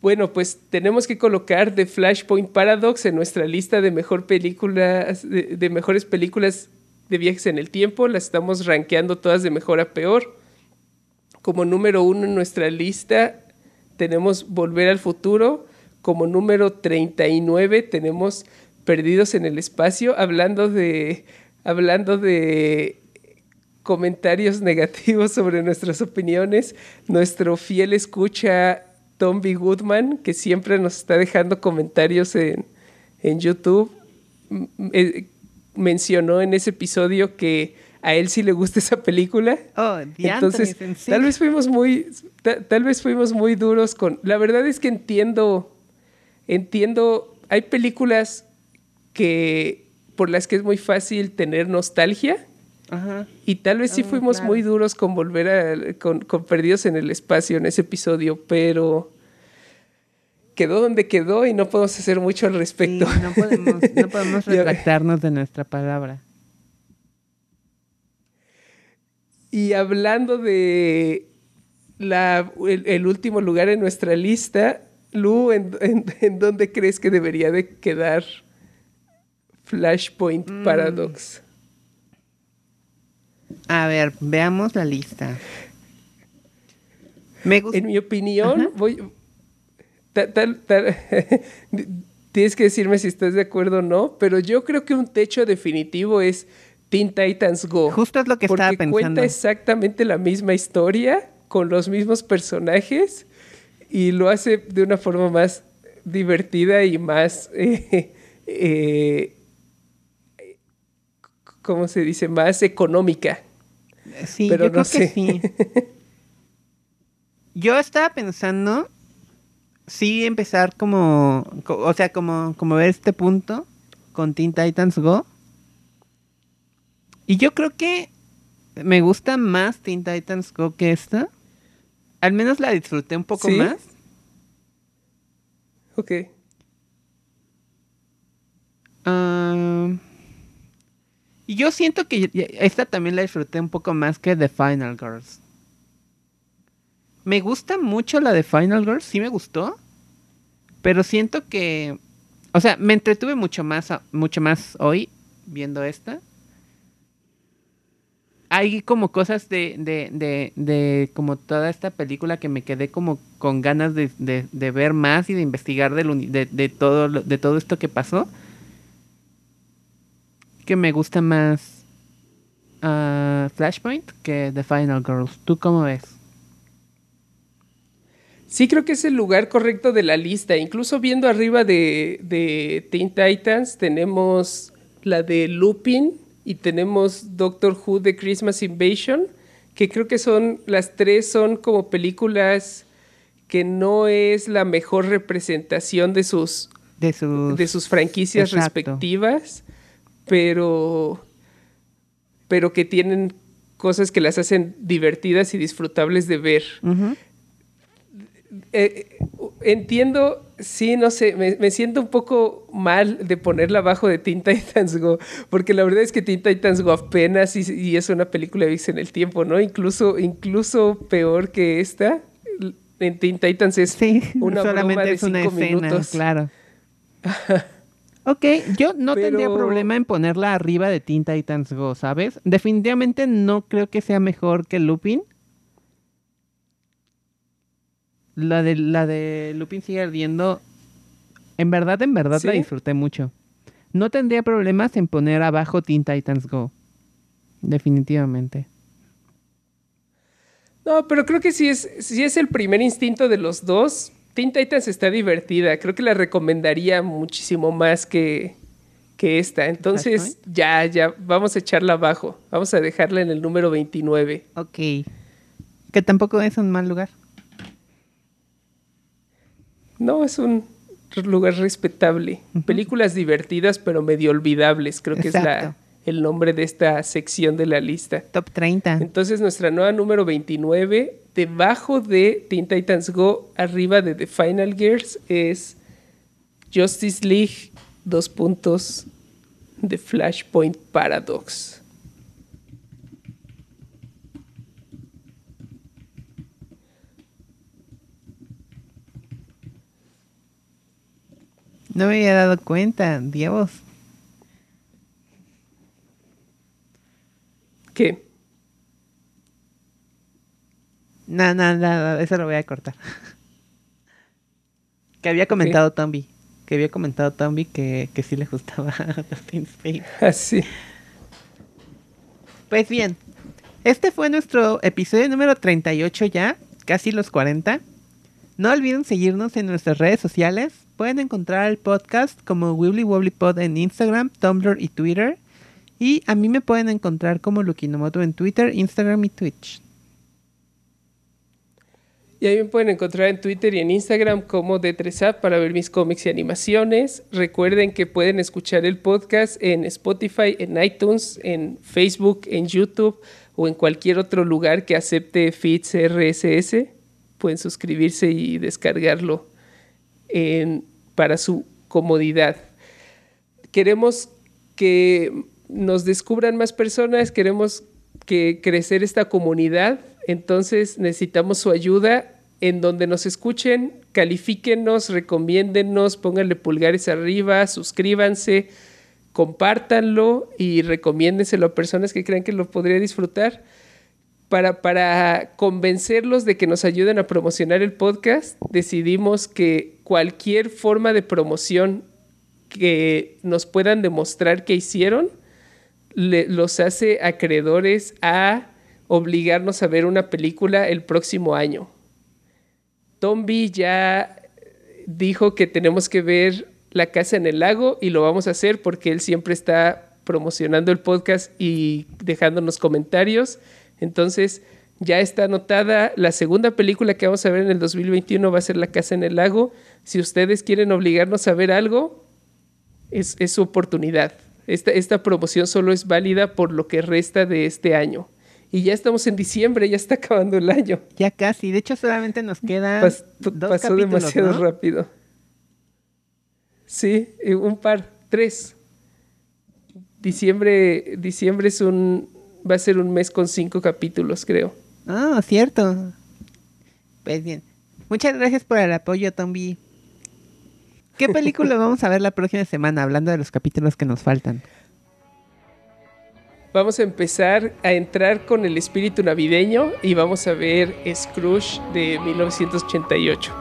Bueno, pues tenemos que colocar The Flashpoint Paradox en nuestra lista de, mejor películas, de, mejores películas de viajes en el tiempo. Las estamos rankeando todas de mejor a peor. Como número uno en nuestra lista tenemos Volver al Futuro. Como número 39 tenemos Perdidos en el Espacio. Hablando de, hablando de comentarios negativos sobre nuestras opiniones, nuestro fiel escucha Tom B. Goodman, que siempre nos está dejando comentarios en, YouTube, eh, mencionó en ese episodio que a él sí le gusta esa película. Oh, Entonces, tal vez fuimos muy, tal vez fuimos muy duros con. La verdad es que entiendo, entiendo. Hay películas que por las que es muy fácil tener nostalgia. Ajá. Y tal vez sí Ah, fuimos claro. muy duros con volver a. Con, con Perdidos en el Espacio en ese episodio, pero. Quedó donde quedó y no podemos hacer mucho al Sí, respecto. no podemos, no podemos retractarnos de nuestra palabra. Y hablando de la, el, el último lugar en nuestra lista, Lu, ¿en, en, en dónde crees que debería de quedar Flashpoint Mm. Paradox? A ver, veamos la lista. Me. En mi opinión, Ajá. voy... tal- tal- tienes que decirme si estás de acuerdo o no, pero yo creo que un techo definitivo es Teen Titans Go. Justo es lo que porque estaba pensando. cuenta exactamente la misma historia con los mismos personajes y lo hace de una forma más divertida y más eh, eh, ¿cómo se dice? más económica. Sí, pero yo no creo sé. que sí. Yo estaba pensando, sí, empezar como, co- o sea, como, como ver este punto con Teen Titans Go. Y yo creo que me gusta más Teen Titans Go que esta. Al menos la disfruté un poco ¿Sí? más. Ok. Ah, y yo siento que esta también la disfruté un poco más que The Final Girls. Me gusta mucho la de Final Girls, sí me gustó. Pero siento que. O sea, me entretuve mucho más, mucho más hoy viendo esta. Hay como cosas de, de, de, de como toda esta película que me quedé como con ganas de, de, de ver más y de investigar de, todo, de todo esto que pasó que me gusta más ah, Flashpoint que The Final Girls. ¿Tú cómo ves? Sí, creo que es el lugar correcto de la lista. Incluso viendo arriba de, de Teen Titans, tenemos la de Lupin y tenemos Doctor Who de Christmas Invasion, que creo que son, las tres son como películas que no es la mejor representación de sus, De sus... de sus franquicias Exacto. respectivas, pero, pero que tienen cosas que las hacen divertidas y disfrutables de ver. Ujú. Eh, entiendo, sí, no sé, me, me siento un poco mal de ponerla abajo de Teen Titans Go, porque la verdad es que Teen Titans Go apenas y, y es una película vista en el tiempo, ¿no? Incluso, incluso peor que esta, en Teen Titans es Sí, una solamente de es una cinco escena, minutos. claro. ok, yo no tendría problema en ponerla arriba de Teen Titans Go, ¿sabes? Definitivamente no creo que sea mejor que Lupin. La de, la de Lupin sigue ardiendo. En verdad, en verdad la disfruté mucho. No tendría problemas en poner abajo Teen Titans Go. Definitivamente. No, pero creo que sí es, es el primer instinto de los dos. Teen Titans está divertida. Creo que la recomendaría muchísimo más que, que esta. Entonces, ya, ya, vamos a echarla abajo. Vamos a dejarla en el número 29. Ok. Que tampoco es un mal lugar. No, es un lugar respetable. Películas divertidas, pero medio olvidables. Creo que es la, el nombre de esta sección de la lista. Top 30. Entonces, nuestra nueva número 29, debajo de Teen Titans Go, arriba de The Final Gears, es Justice League, dos puntos, de Flashpoint Paradox. No me había dado cuenta, Dios. ¿Qué? No, no, no, eso lo voy a cortar. que había comentado Tombi. Que había comentado Tombi que, que sí le gustaba Dustin Spade. Así. Pues bien, este fue nuestro episodio número 38 ya, casi los 40. No olviden seguirnos en nuestras redes sociales. Pueden encontrar el podcast como Wibbly Wobbly Pod en Instagram, Tumblr y Twitter. Y a mí me pueden encontrar como Lukinomoto en Twitter, Instagram y Twitch. Y ahí me pueden encontrar en Twitter y en Instagram como D3App para ver mis cómics y animaciones. Recuerden que pueden escuchar el podcast en Spotify, en iTunes, en Facebook, en YouTube o en cualquier otro lugar que acepte feeds RSS. Pueden suscribirse y descargarlo para su comodidad. Queremos que nos descubran más personas, queremos que crecer esta comunidad entonces necesitamos su ayuda en donde nos escuchen, califíquenos, recomiéndennos, pónganle pulgares arriba, suscríbanse, compártanlo y recomiéndenselo a personas que crean que lo podría disfrutar. Para, para convencerlos de que nos ayuden a promocionar el podcast, decidimos que cualquier forma de promoción que nos puedan demostrar que hicieron, los hace acreedores a obligarnos a ver una película el próximo año. Tombi ya dijo que tenemos que ver La Casa en el Lago y lo vamos a hacer porque él siempre está promocionando el podcast y dejándonos comentarios. Entonces, ya está anotada la segunda película que vamos a ver en el 2021 va a ser La Casa en el Lago. Si ustedes quieren obligarnos a ver algo, es, su oportunidad. Esta, esta promoción solo es válida por lo que resta de este año. Y ya estamos en diciembre, ya está acabando el año. Ya casi. De hecho, solamente nos quedan. pasó demasiado rápido. Sí, un par, tres. Diciembre, diciembre es un. Va a ser un mes con cinco capítulos, creo. Ah, cierto. Pues bien. Muchas gracias por el apoyo, Tombi. ¿Qué película vamos a ver la próxima semana, hablando de los capítulos que nos faltan? Vamos a empezar a entrar con el espíritu navideño y vamos a ver Scrooge de 1988.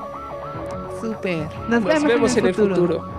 Super. Nos, vemos, en, el futuro.